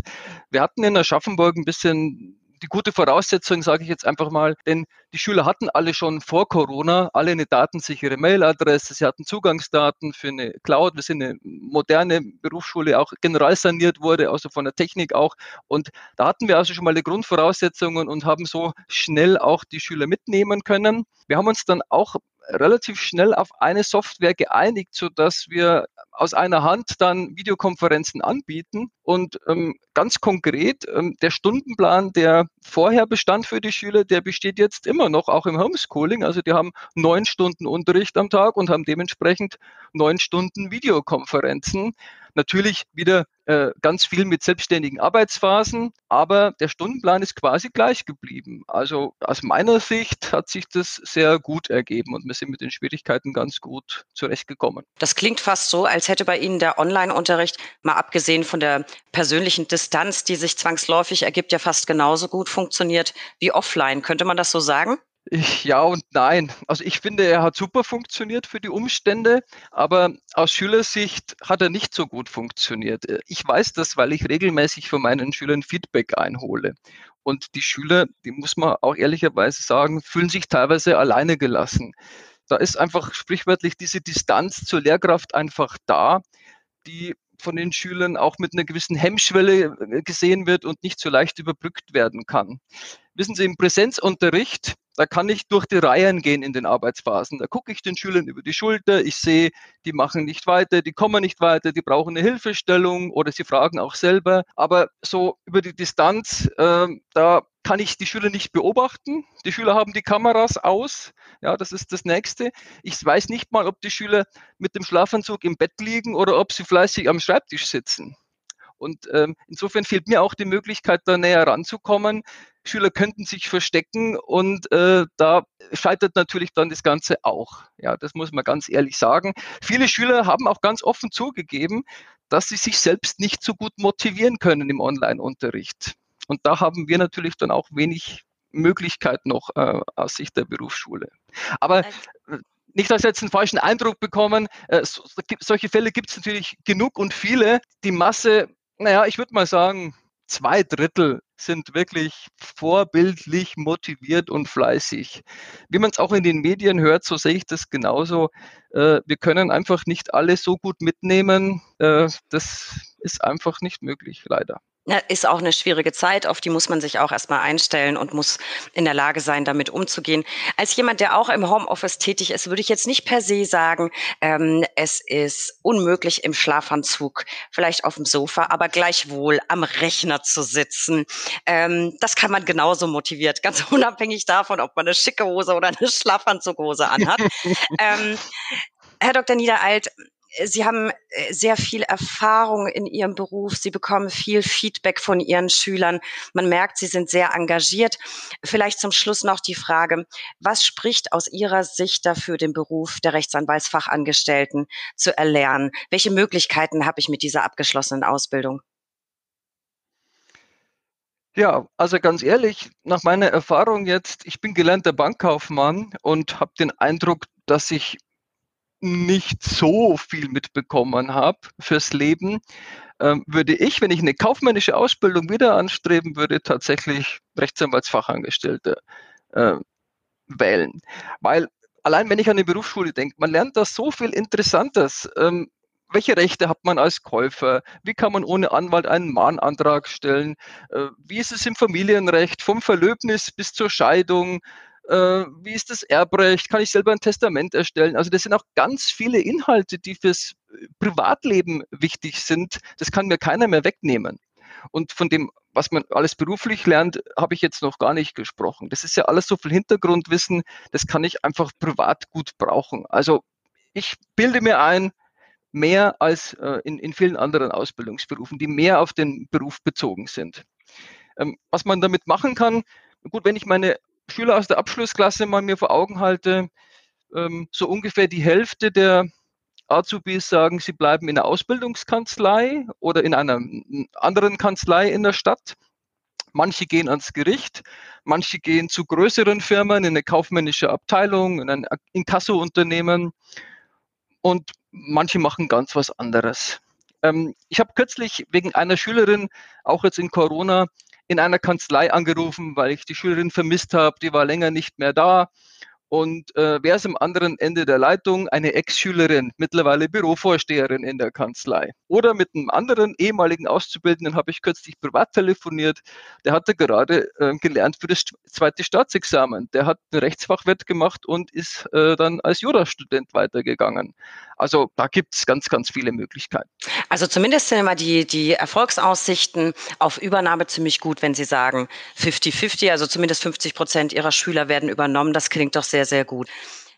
Wir hatten in Aschaffenburg ein bisschen die gute Voraussetzung, sage ich jetzt einfach mal, denn die Schüler hatten alle schon vor Corona alle eine datensichere Mailadresse, sie hatten Zugangsdaten für eine Cloud, wir sind eine moderne Berufsschule, auch general saniert wurde, also von der Technik auch. Und da hatten wir also schon mal die Grundvoraussetzungen und haben so schnell auch die Schüler mitnehmen können. Wir haben uns dann auch relativ schnell auf eine Software geeinigt, so dass wir aus einer Hand dann Videokonferenzen anbieten. Und ähm, ganz konkret, ähm, der Stundenplan, der vorher bestand für die Schüler, der besteht jetzt immer noch, auch im Homeschooling. Also die haben neun Stunden Unterricht am Tag und haben dementsprechend neun Stunden Videokonferenzen. Natürlich wieder äh, ganz viel mit selbstständigen Arbeitsphasen, aber der Stundenplan ist quasi gleich geblieben. Also aus meiner Sicht hat sich das sehr gut ergeben und wir sind mit den Schwierigkeiten ganz gut zurechtgekommen. Das klingt fast so, als hätte bei Ihnen der Online-Unterricht, mal abgesehen von der persönlichen Distanz, die sich zwangsläufig ergibt, ja fast genauso gut funktioniert wie offline. Könnte man das so sagen? Ich, ja und nein. Also ich finde, er hat super funktioniert für die Umstände, aber aus Schülersicht hat er nicht so gut funktioniert. Ich weiß das, weil ich regelmäßig von meinen Schülern Feedback einhole. Und die Schüler, die muss man auch ehrlicherweise sagen, fühlen sich teilweise alleine gelassen. Da ist einfach sprichwörtlich diese Distanz zur Lehrkraft einfach da, die von den Schülern auch mit einer gewissen Hemmschwelle äh, gesehen wird und nicht so leicht überbrückt werden kann. Wissen Sie, im Präsenzunterricht, da kann ich durch die Reihen gehen in den Arbeitsphasen. Da gucke ich den Schülern über die Schulter, ich sehe, die machen nicht weiter, die kommen nicht weiter, die brauchen eine Hilfestellung oder sie fragen auch selber. Aber so über die Distanz, äh, da kann ich die Schüler nicht beobachten. Die Schüler haben die Kameras aus. Ja, das ist das Nächste. Ich weiß nicht mal, ob die Schüler mit dem Schlafanzug im Bett liegen oder ob sie fleißig am Schreibtisch sitzen. Und ähm, insofern fehlt mir auch die Möglichkeit, da näher ranzukommen. Schüler könnten sich verstecken und äh, da scheitert natürlich dann das Ganze auch. Ja, das muss man ganz ehrlich sagen. Viele Schüler haben auch ganz offen zugegeben, dass sie sich selbst nicht so gut motivieren können im Online-Unterricht. Und da haben wir natürlich dann auch wenig Möglichkeit noch äh, aus Sicht der Berufsschule. Aber äh, nicht, dass Sie jetzt einen falschen Eindruck bekommen, äh, so, solche Fälle gibt es natürlich genug und viele. Die Masse, naja, ich würde mal sagen, zwei Drittel sind wirklich vorbildlich motiviert und fleißig. Wie man es auch in den Medien hört, so sehe ich das genauso. Äh, wir können einfach nicht alle so gut mitnehmen. Äh, das ist einfach nicht möglich, leider. Ja, ist auch eine schwierige Zeit, auf die muss man sich auch erstmal einstellen und muss in der Lage sein, damit umzugehen. Als jemand, der auch im Homeoffice tätig ist, würde ich jetzt nicht per se sagen, ähm, es ist unmöglich im Schlafanzug, vielleicht auf dem Sofa, aber gleichwohl am Rechner zu sitzen. Ähm, das kann man genauso motiviert, ganz unabhängig davon, ob man eine schicke Hose oder eine Schlafanzughose anhat. ähm, Herr Dr. Niederalt, Sie haben äh, sehr viel Erfahrung in Ihrem Beruf. Sie bekommen viel Feedback von Ihren Schülern. Man merkt, Sie sind sehr engagiert. Vielleicht zum Schluss noch die Frage, was spricht aus Ihrer Sicht dafür, den Beruf der Rechtsanwaltsfachangestellten zu erlernen? Welche Möglichkeiten habe ich mit dieser abgeschlossenen Ausbildung? Ja, also ganz ehrlich, nach meiner Erfahrung jetzt, ich bin gelernter Bankkaufmann und habe den Eindruck, dass ich nicht so viel mitbekommen habe fürs Leben, ähm, würde ich, wenn ich eine kaufmännische Ausbildung wieder anstreben würde, tatsächlich Rechtsanwaltsfachangestellte äh, wählen. Weil allein wenn ich an die Berufsschule denke, man lernt da so viel Interessantes. Ähm, welche Rechte hat man als Käufer? Wie kann man ohne Anwalt einen Mahnantrag stellen? Äh, wie ist es im Familienrecht vom Verlöbnis bis zur Scheidung? Äh, wie ist das Erbrecht, kann ich selber ein Testament erstellen. Also das sind auch ganz viele Inhalte, die fürs äh, Privatleben wichtig sind. Das kann mir keiner mehr wegnehmen. Und von dem, was man alles beruflich lernt, habe ich jetzt noch gar nicht gesprochen. Das ist ja alles so viel Hintergrundwissen, das kann ich einfach privat gut brauchen. Also ich bilde mir ein, mehr als äh, in, in vielen anderen Ausbildungsberufen, die mehr auf den Beruf bezogen sind. Ähm, was man damit machen kann, gut, wenn ich meine Schüler aus der Abschlussklasse mal mir vor Augen halte, ähm, so ungefähr die Hälfte der Azubis sagen, sie bleiben in einer Ausbildungskanzlei oder in einer anderen Kanzlei in der Stadt. Manche gehen ans Gericht, manche gehen zu größeren Firmen, in eine kaufmännische Abteilung, in ein Inkasso-Unternehmen und manche machen ganz was anderes. Ähm, ich habe kürzlich wegen einer Schülerin, auch jetzt in Corona, in einer Kanzlei angerufen, weil ich die Schülerin vermisst habe, die war länger nicht mehr da. Und äh, wer ist am anderen Ende der Leitung? Eine Ex-Schülerin, mittlerweile Bürovorsteherin in der Kanzlei. Oder mit einem anderen ehemaligen Auszubildenden habe ich kürzlich privat telefoniert. Der hatte gerade äh, gelernt für das zweite Staatsexamen. Der hat einen Rechtsfachwirt gemacht und ist äh, dann als Jurastudent weitergegangen. Also da gibt es ganz, ganz viele Möglichkeiten. Also zumindest sind immer die, die Erfolgsaussichten auf Übernahme ziemlich gut, wenn Sie sagen 50-50, also zumindest 50 Prozent Ihrer Schüler werden übernommen. Das klingt doch sehr sehr, sehr gut.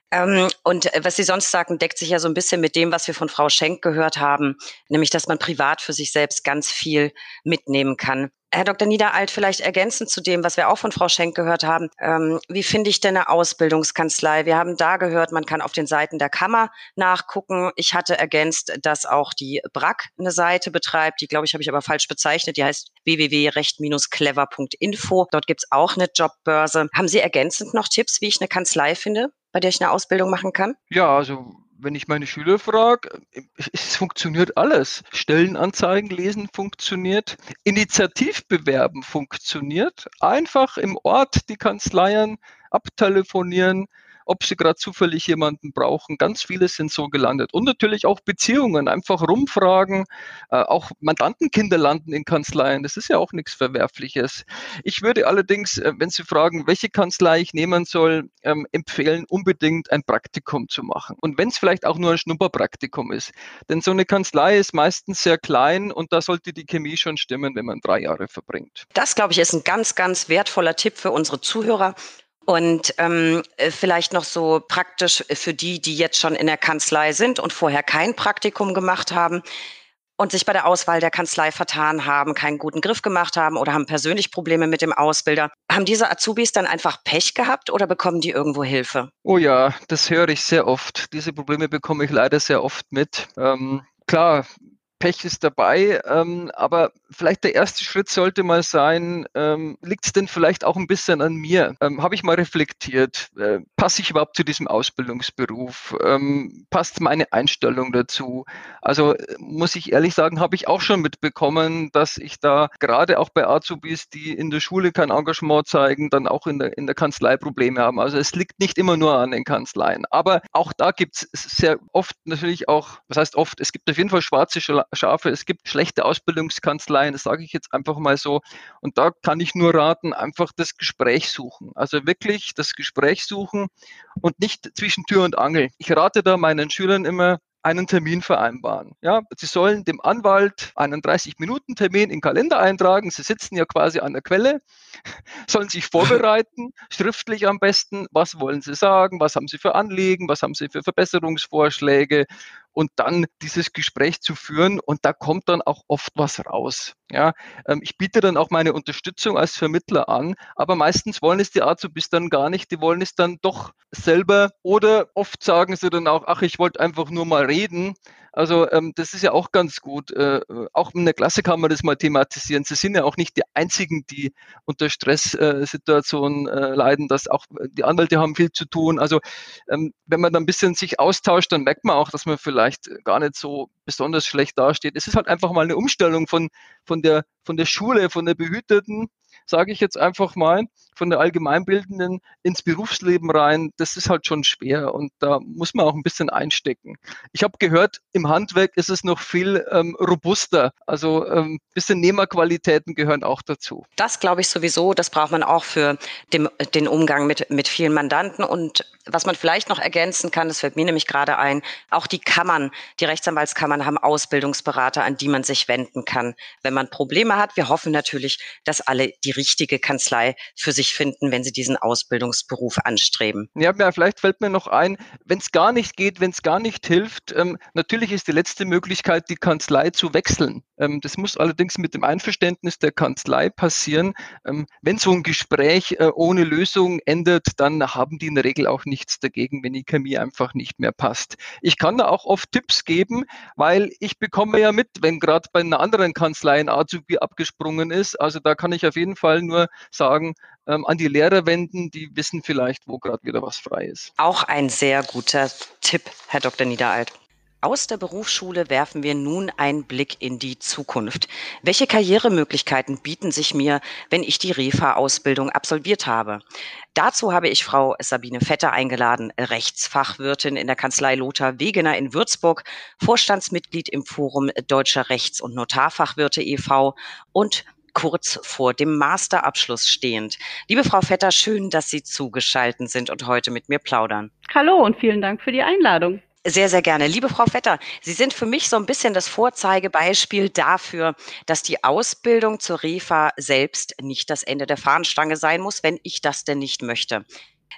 Ähm, und äh, was Sie sonst sagen, deckt sich ja so ein bisschen mit dem, was wir von Frau Schenk gehört haben, nämlich, dass man privat für sich selbst ganz viel mitnehmen kann. Herr Dr. Niederalt, vielleicht ergänzend zu dem, was wir auch von Frau Schenk gehört haben. Ähm, wie finde ich denn eine Ausbildungskanzlei? Wir haben da gehört, man kann auf den Seiten der Kammer nachgucken. Ich hatte ergänzt, dass auch die BRAC eine Seite betreibt. Die, glaube ich, habe ich aber falsch bezeichnet. Die heißt www.recht-clever.info. Dort gibt's auch eine Jobbörse. Haben Sie ergänzend noch Tipps, wie ich eine Kanzlei finde, bei der ich eine Ausbildung machen kann? Ja, also wenn ich meine Schüler frage, es funktioniert alles. Stellenanzeigen lesen funktioniert, Initiativbewerben funktioniert. Einfach im Ort die Kanzleien abtelefonieren, ob sie gerade zufällig jemanden brauchen. Ganz viele sind so gelandet. Und natürlich auch Beziehungen, einfach rumfragen. Äh, auch Mandantenkinder landen in Kanzleien. Das ist ja auch nichts Verwerfliches. Ich würde allerdings, äh, wenn Sie fragen, welche Kanzlei ich nehmen soll, ähm, empfehlen, unbedingt ein Praktikum zu machen. Und wenn es vielleicht auch nur ein Schnupperpraktikum ist. Denn so eine Kanzlei ist meistens sehr klein und da sollte die Chemie schon stimmen, wenn man drei Jahre verbringt. Das, glaube ich, ist ein ganz, ganz wertvoller Tipp für unsere Zuhörer. Und ähm, äh, vielleicht noch so praktisch für die, die jetzt schon in der Kanzlei sind und vorher kein Praktikum gemacht haben. und sich bei der Auswahl der Kanzlei vertan haben, keinen guten Griff gemacht haben oder haben persönlich Probleme mit dem Ausbilder. Haben diese Azubis dann einfach Pech gehabt oder bekommen die irgendwo Hilfe? Oh ja, das höre ich sehr oft. Diese Probleme bekomme ich leider sehr oft mit. Ähm, klar, Pech ist dabei, ähm, aber vielleicht der erste Schritt sollte mal sein, ähm, liegt es denn vielleicht auch ein bisschen an mir? Ähm, Habe ich mal reflektiert, äh, passe ich überhaupt zu diesem Ausbildungsberuf? Ähm, passt meine Einstellung dazu? Also äh, muss ich ehrlich sagen, habe ich auch schon mitbekommen, dass ich da gerade auch bei Azubis, die in der Schule kein Engagement zeigen, dann auch in der, in der Kanzlei Probleme haben. Also es liegt nicht immer nur an den Kanzleien, aber auch da gibt es sehr oft natürlich auch, was heißt oft, es gibt auf jeden Fall schwarze Schafe, es gibt schlechte Ausbildungskanzleien, das sage ich jetzt einfach mal so. Und da kann ich nur raten, einfach das Gespräch suchen. Also wirklich das Gespräch suchen und nicht zwischen Tür und Angel. Ich rate da meinen Schülern immer, einen Termin vereinbaren. Ja, Sie sollen dem Anwalt einen 30-Minuten-Termin in den Kalender eintragen. Sie sitzen ja quasi an der Quelle, sollen sich vorbereiten, schriftlich am besten. Was wollen Sie sagen? Was haben Sie für Anliegen? Was haben Sie für Verbesserungsvorschläge? Und dann dieses Gespräch zu führen und da kommt dann auch oft was raus. Ja, ähm, ich biete dann auch meine Unterstützung als Vermittler an, aber meistens wollen es die Azubis dann gar nicht, die wollen es dann doch selber oder oft sagen sie dann auch, ach, ich wollte einfach nur mal reden also ähm, das ist ja auch ganz gut. Äh, auch in der Klasse kann man das mal thematisieren. Sie sind ja auch nicht die Einzigen, die unter Stresssituationen äh, leiden. Dass auch äh, die Anwälte haben viel zu tun. Also ähm, wenn man dann ein bisschen sich austauscht, dann merkt man auch, dass man vielleicht gar nicht so besonders schlecht dasteht. Es ist halt einfach mal eine Umstellung von, von, der, von der Schule, von der behüteten sage ich jetzt einfach mal, von der Allgemeinbildenden ins Berufsleben rein, das ist halt schon schwer und da muss man auch ein bisschen einstecken. Ich habe gehört, im Handwerk ist es noch viel ähm, robuster, also ähm, bisschen Nehmerqualitäten gehören auch dazu. Das glaube ich sowieso, das braucht man auch für dem, den Umgang mit, mit vielen Mandanten und was man vielleicht noch ergänzen kann, das fällt mir nämlich gerade ein, auch die Kammern, die Rechtsanwaltskammern haben Ausbildungsberater, an die man sich wenden kann, wenn man Probleme hat. Wir hoffen natürlich, dass alle die richtige Kanzlei für sich finden, wenn sie diesen Ausbildungsberuf anstreben. Ja, vielleicht fällt mir noch ein, wenn es gar nicht geht, wenn es gar nicht hilft, ähm, natürlich ist die letzte Möglichkeit, die Kanzlei zu wechseln. Ähm, das muss allerdings mit dem Einverständnis der Kanzlei passieren. Ähm, wenn so ein Gespräch äh, ohne Lösung endet, dann haben die in der Regel auch nichts dagegen, wenn die Chemie einfach nicht mehr passt. Ich kann da auch oft Tipps geben, weil ich bekomme ja mit, wenn gerade bei einer anderen Kanzlei ein Azubi abgesprungen ist. Also da kann ich auf jeden Fall nur sagen, ähm, an die Lehrer wenden, die wissen vielleicht, wo gerade wieder was frei ist. Auch ein sehr guter Tipp, Herr Dr. Niederalt. Aus der Berufsschule werfen wir nun einen Blick in die Zukunft. Welche Karrieremöglichkeiten bieten sich mir, wenn ich die REFA-Ausbildung absolviert habe? Dazu habe ich Frau Sabine Vetter eingeladen, Rechtsfachwirtin in der Kanzlei Lothar Wegener in Würzburg, Vorstandsmitglied im Forum Deutscher Rechts- und Notarfachwirte e.V. und kurz vor dem Masterabschluss stehend. Liebe Frau Vetter, schön, dass Sie zugeschaltet sind und heute mit mir plaudern. Hallo und vielen Dank für die Einladung. Sehr, sehr gerne. Liebe Frau Vetter, Sie sind für mich so ein bisschen das Vorzeigebeispiel dafür, dass die Ausbildung zur REFA selbst nicht das Ende der Fahnenstange sein muss, wenn ich das denn nicht möchte.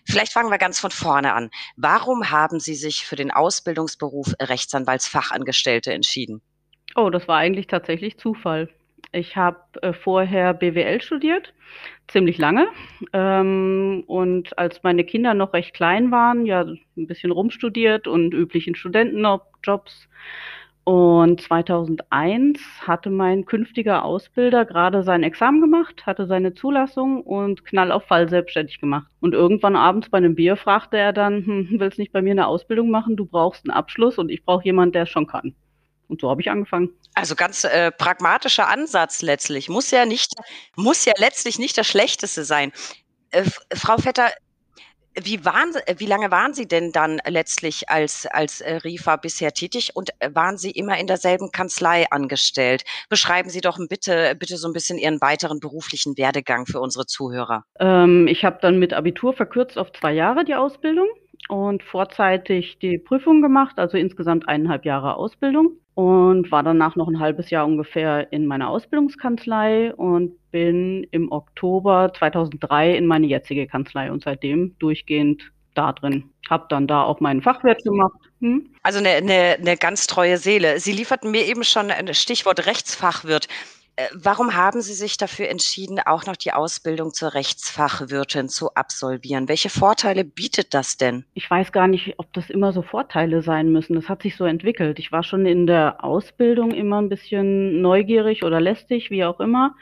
Vielleicht fangen wir ganz von vorne an. Warum haben Sie sich für den Ausbildungsberuf Rechtsanwaltsfachangestellte entschieden? Oh, das war eigentlich tatsächlich Zufall. Ich habe äh, vorher BWL studiert, ziemlich lange. Ähm, und als meine Kinder noch recht klein waren, ja, ein bisschen rumstudiert und üblichen Studentenjobs. Und 2001 hatte mein künftiger Ausbilder gerade sein Examen gemacht, hatte seine Zulassung und knall auf Fall selbstständig gemacht. Und irgendwann abends bei einem Bier fragte er dann, hm, willst nicht bei mir eine Ausbildung machen? Du brauchst einen Abschluss und ich brauche jemanden, der es schon kann. Und so habe ich angefangen. Also ganz äh, pragmatischer Ansatz letztlich. Muss ja nicht, muss ja letztlich nicht das Schlechteste sein. Äh, Frau Vetter, wie, waren, wie lange waren Sie denn dann letztlich als, als äh, RIFA bisher tätig und äh, waren Sie immer in derselben Kanzlei angestellt? Beschreiben Sie doch bitte, bitte so ein bisschen Ihren weiteren beruflichen Werdegang für unsere Zuhörer. Ähm, ich habe dann mit Abitur verkürzt auf zwei Jahre die Ausbildung und vorzeitig die Prüfung gemacht, also insgesamt eineinhalb Jahre Ausbildung und war danach noch ein halbes Jahr ungefähr in meiner Ausbildungskanzlei und bin im Oktober 2003 in meine jetzige Kanzlei und seitdem durchgehend da drin. Hab dann da auch meinen Fachwirt gemacht Hm? Also eine, eine, eine ganz treue Seele. Sie lieferten mir eben schon ein Stichwort Rechtsfachwirt. Äh, warum haben Sie sich dafür entschieden, auch noch die Ausbildung zur Rechtsfachwirtin zu absolvieren? Welche Vorteile bietet das denn? Ich weiß gar nicht, ob das immer so Vorteile sein müssen. Das hat sich so entwickelt. Ich war schon in der Ausbildung immer ein bisschen neugierig oder lästig, wie auch immer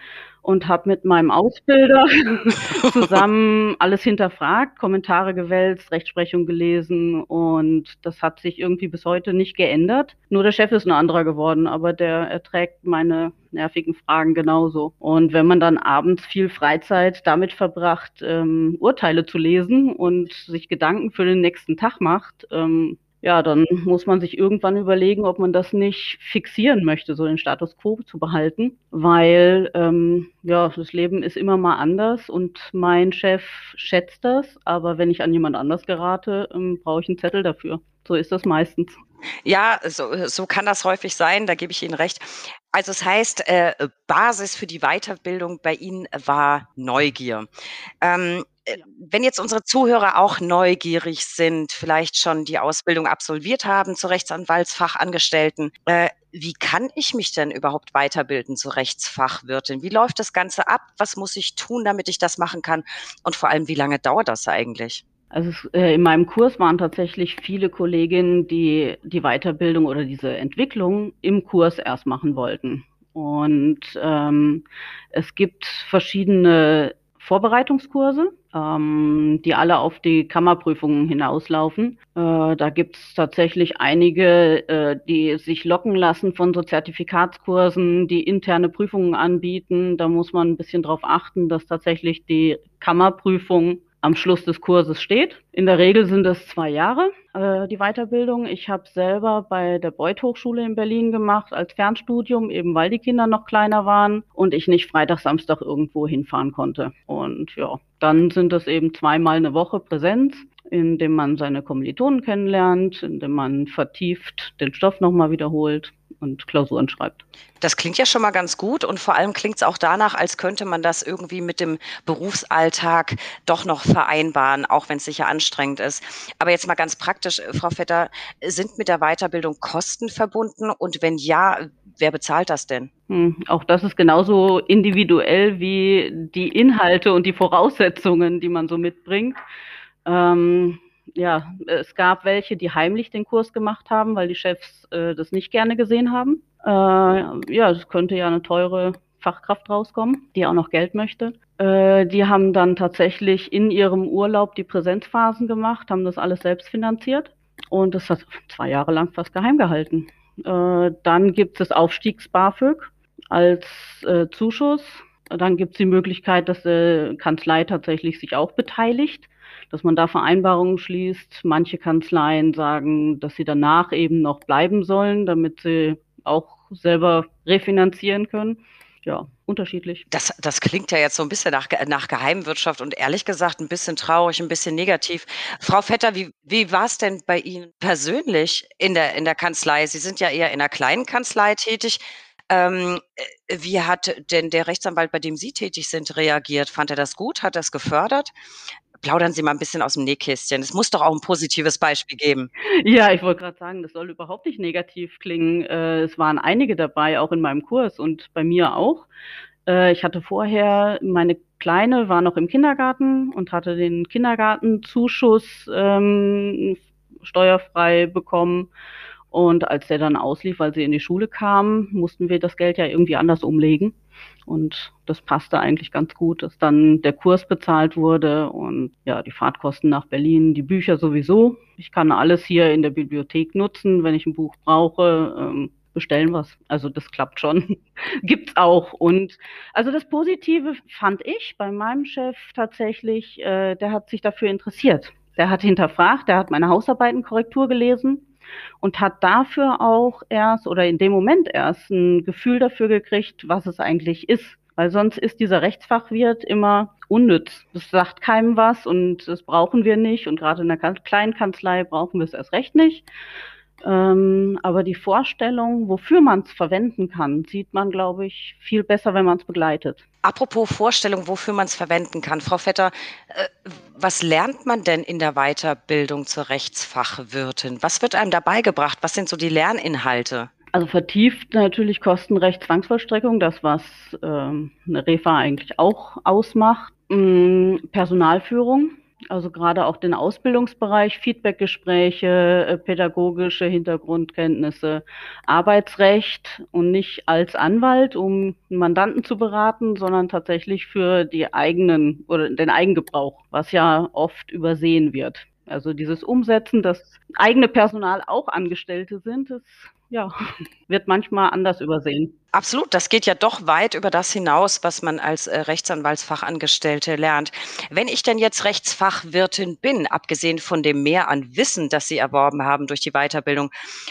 und habe mit meinem Ausbilder zusammen alles hinterfragt, Kommentare gewälzt, Rechtsprechung gelesen und das hat sich irgendwie bis heute nicht geändert. Nur der Chef ist ein anderer geworden, aber der erträgt meine nervigen Fragen genauso. Und wenn man dann abends viel Freizeit damit verbracht, ähm, Urteile zu lesen und sich Gedanken für den nächsten Tag macht, ähm, ja, dann muss man sich irgendwann überlegen, ob man das nicht fixieren möchte, so den Status quo zu behalten, weil ähm, ja, das Leben ist immer mal anders und mein Chef schätzt das, aber wenn ich an jemand anders gerate, ähm, brauche ich einen Zettel dafür. So ist das meistens. Ja, so, so kann das häufig sein, da gebe ich Ihnen recht. Also es heißt, äh, Basis für die Weiterbildung bei Ihnen war Neugier. Ähm, äh, wenn jetzt unsere Zuhörer auch neugierig sind, vielleicht schon die Ausbildung absolviert haben zur Rechtsanwaltsfachangestellten, äh, wie kann ich mich denn überhaupt weiterbilden zur Rechtsfachwirtin? Wie läuft das Ganze ab? Was muss ich tun, damit ich das machen kann? Und vor allem, wie lange dauert das eigentlich? Also äh, in meinem Kurs waren tatsächlich viele Kolleginnen, die die Weiterbildung oder diese Entwicklung im Kurs erst machen wollten. Und ähm, es gibt verschiedene Vorbereitungskurse, ähm, die alle auf die Kammerprüfungen hinauslaufen. Äh, da gibt es tatsächlich einige, äh, die sich locken lassen von so Zertifikatskursen, die interne Prüfungen anbieten. Da muss man ein bisschen darauf achten, dass tatsächlich die Kammerprüfung am Schluss des Kurses steht. In der Regel sind es zwei Jahre, äh, die Weiterbildung. Ich habe selber bei der Beuth Hochschule in Berlin gemacht als Fernstudium, eben weil die Kinder noch kleiner waren und ich nicht Freitag, Samstag irgendwo hinfahren konnte. Und ja, dann sind es eben zweimal eine Woche Präsenz in dem man seine Kommilitonen kennenlernt, in dem man vertieft den Stoff nochmal wiederholt und Klausuren schreibt. Das klingt ja schon mal ganz gut und vor allem klingt es auch danach, als könnte man das irgendwie mit dem Berufsalltag doch noch vereinbaren, auch wenn es sicher anstrengend ist. Aber jetzt mal ganz praktisch, Frau Vetter, sind mit der Weiterbildung Kosten verbunden und wenn ja, wer bezahlt das denn? Hm, auch das ist genauso individuell wie die Inhalte und die Voraussetzungen, die man so mitbringt. Ähm, ja, es gab welche, die heimlich den Kurs gemacht haben, weil die Chefs äh, das nicht gerne gesehen haben. Äh, ja, es könnte ja eine teure Fachkraft rauskommen, die auch noch Geld möchte. Äh, die haben dann tatsächlich in ihrem Urlaub die Präsenzphasen gemacht, haben das alles selbst finanziert und das hat zwei Jahre lang fast geheim gehalten. Äh, dann gibt es Aufstiegs-BAföG als äh, Zuschuss. Dann gibt es die Möglichkeit, dass die Kanzlei tatsächlich sich auch beteiligt dass man da Vereinbarungen schließt. Manche Kanzleien sagen, dass sie danach eben noch bleiben sollen, damit sie auch selber refinanzieren können. Ja, unterschiedlich. Das, das klingt ja jetzt so ein bisschen nach, nach Geheimwirtschaft und ehrlich gesagt ein bisschen traurig, ein bisschen negativ. Frau Vetter, wie, wie war es denn bei Ihnen persönlich in der, in der Kanzlei? Sie sind ja eher in einer kleinen Kanzlei tätig. Ähm, äh, wie hat denn der Rechtsanwalt, bei dem Sie tätig sind, reagiert? Fand er das gut? Hat er es gefördert? Plaudern Sie mal ein bisschen aus dem Nähkästchen. Es muss doch auch ein positives Beispiel geben. Ja, ich wollte gerade sagen, das soll überhaupt nicht negativ klingen. Äh, es waren einige dabei, auch in meinem Kurs und bei mir auch. Äh, ich hatte vorher, meine Kleine war noch im Kindergarten und hatte den Kindergartenzuschuss ähm, steuerfrei bekommen. Und als der dann auslief, weil sie in die Schule kam, mussten wir das Geld ja irgendwie anders umlegen. Und das passte eigentlich ganz gut, dass dann der Kurs bezahlt wurde und ja, die Fahrtkosten nach Berlin, die Bücher sowieso. Ich kann alles hier in der Bibliothek nutzen, wenn ich ein Buch brauche. Ähm, bestellen was. Also das klappt schon. Gibt's auch. Und also das Positive fand ich bei meinem Chef tatsächlich, äh, der hat sich dafür interessiert. Der hat hinterfragt, der hat meine Hausarbeiten Korrektur gelesen und hat dafür auch erst oder in dem Moment erst ein Gefühl dafür gekriegt, was es eigentlich ist. Weil sonst ist dieser Rechtsfachwirt immer unnütz. Das sagt keinem was und das brauchen wir nicht. Und gerade in der kleinen Kanzlei brauchen wir es erst recht nicht. Ähm, aber die Vorstellung, wofür man es verwenden kann, sieht man, glaube ich, viel besser, wenn man es begleitet. Apropos Vorstellung, wofür man es verwenden kann. Frau Vetter, äh, was lernt man denn in der Weiterbildung zur Rechtsfachwirtin? Was wird einem dabei gebracht? Was sind so die Lerninhalte? Also vertieft natürlich Kostenrecht, Zwangsvollstreckung, das was ähm, eine REFA eigentlich auch ausmacht. Mm, Personalführung, also gerade auch den Ausbildungsbereich, Feedbackgespräche, äh, pädagogische Hintergrundkenntnisse, Arbeitsrecht und nicht als Anwalt, um Mandanten zu beraten, sondern tatsächlich für die eigenen oder den Eigengebrauch, was ja oft übersehen wird. Also dieses Umsetzen, dass eigene Personal auch Angestellte sind, das ja, wird manchmal anders übersehen. Absolut, das geht ja doch weit über das hinaus, was man als äh, Rechtsanwaltsfachangestellte lernt. Wenn ich denn jetzt Rechtsfachwirtin bin, abgesehen von dem Mehr an Wissen, das Sie erworben haben durch die Weiterbildung,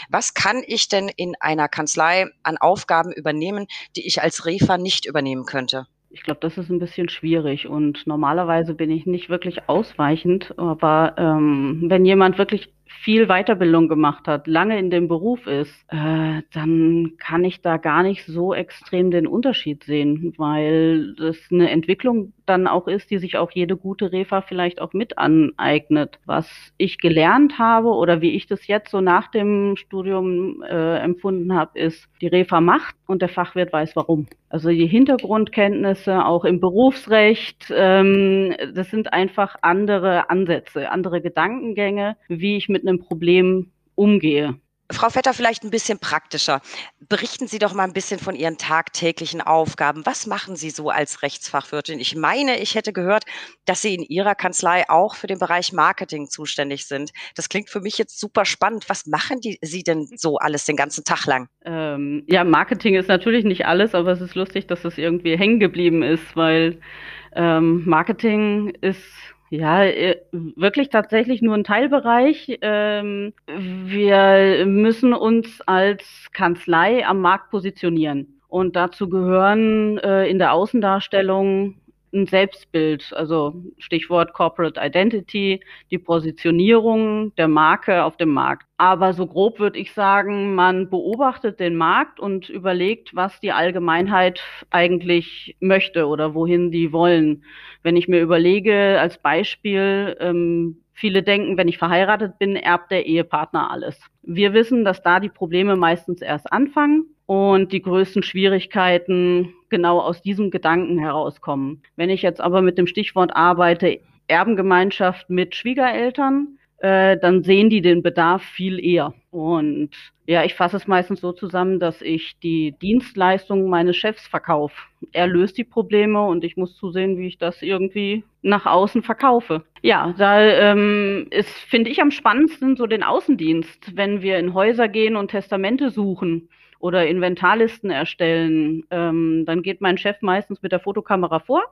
was kann ich denn in einer Kanzlei an Aufgaben übernehmen, die ich als Refa nicht übernehmen könnte? Ich glaube, das ist ein bisschen schwierig. Und normalerweise bin ich nicht wirklich ausweichend, aber ähm, wenn jemand wirklich viel Weiterbildung gemacht hat, lange in dem Beruf ist, äh, dann kann ich da gar nicht so extrem den Unterschied sehen, weil das eine Entwicklung dann auch ist, die sich auch jede gute Refa vielleicht auch mit aneignet. Was ich gelernt habe oder wie ich das jetzt so nach dem Studium äh, empfunden habe, ist, die Refa macht und der Fachwirt weiß warum. Also die Hintergrundkenntnisse auch im Berufsrecht, ähm, das sind einfach andere Ansätze, andere Gedankengänge, wie ich mit einem Problem umgehe. Frau Vetter, vielleicht ein bisschen praktischer. Berichten Sie doch mal ein bisschen von Ihren tagtäglichen Aufgaben. Was machen Sie so als Rechtsfachwirtin? Ich meine, ich hätte gehört, dass Sie in Ihrer Kanzlei auch für den Bereich Marketing zuständig sind. Das klingt für mich jetzt super spannend. Was machen die, Sie denn so alles den ganzen Tag lang? Ähm, ja, Marketing ist natürlich nicht alles, aber es ist lustig, dass es irgendwie hängen geblieben ist, weil ähm, Marketing ist ja, äh, wirklich tatsächlich nur ein Teilbereich. Ähm, wir müssen uns als Kanzlei am Markt positionieren. Und dazu gehören äh, in der Außendarstellung ein Selbstbild, also Stichwort Corporate Identity, die Positionierung der Marke auf dem Markt. Aber so grob würde ich sagen, man beobachtet den Markt und überlegt, was die Allgemeinheit eigentlich möchte oder wohin die wollen. Wenn ich mir überlege, als Beispiel, ähm, viele denken, wenn ich verheiratet bin, erbt der Ehepartner alles. Wir wissen, dass da die Probleme meistens erst anfangen und die größten Schwierigkeiten genau aus diesem Gedanken herauskommen. Wenn ich jetzt aber mit dem Stichwort arbeite, Erbengemeinschaft mit Schwiegereltern, äh, dann sehen die den Bedarf viel eher. Und ja, ich fasse es meistens so zusammen, dass ich die Dienstleistungen meines Chefs verkaufe. Er löst die Probleme und ich muss zusehen, wie ich das irgendwie nach außen verkaufe. Ja, da ähm, ist, finde ich, am spannendsten so den Außendienst, wenn wir in Häuser gehen und Testamente suchen oder Inventarlisten erstellen. Ähm, dann geht mein Chef meistens mit der Fotokamera vor,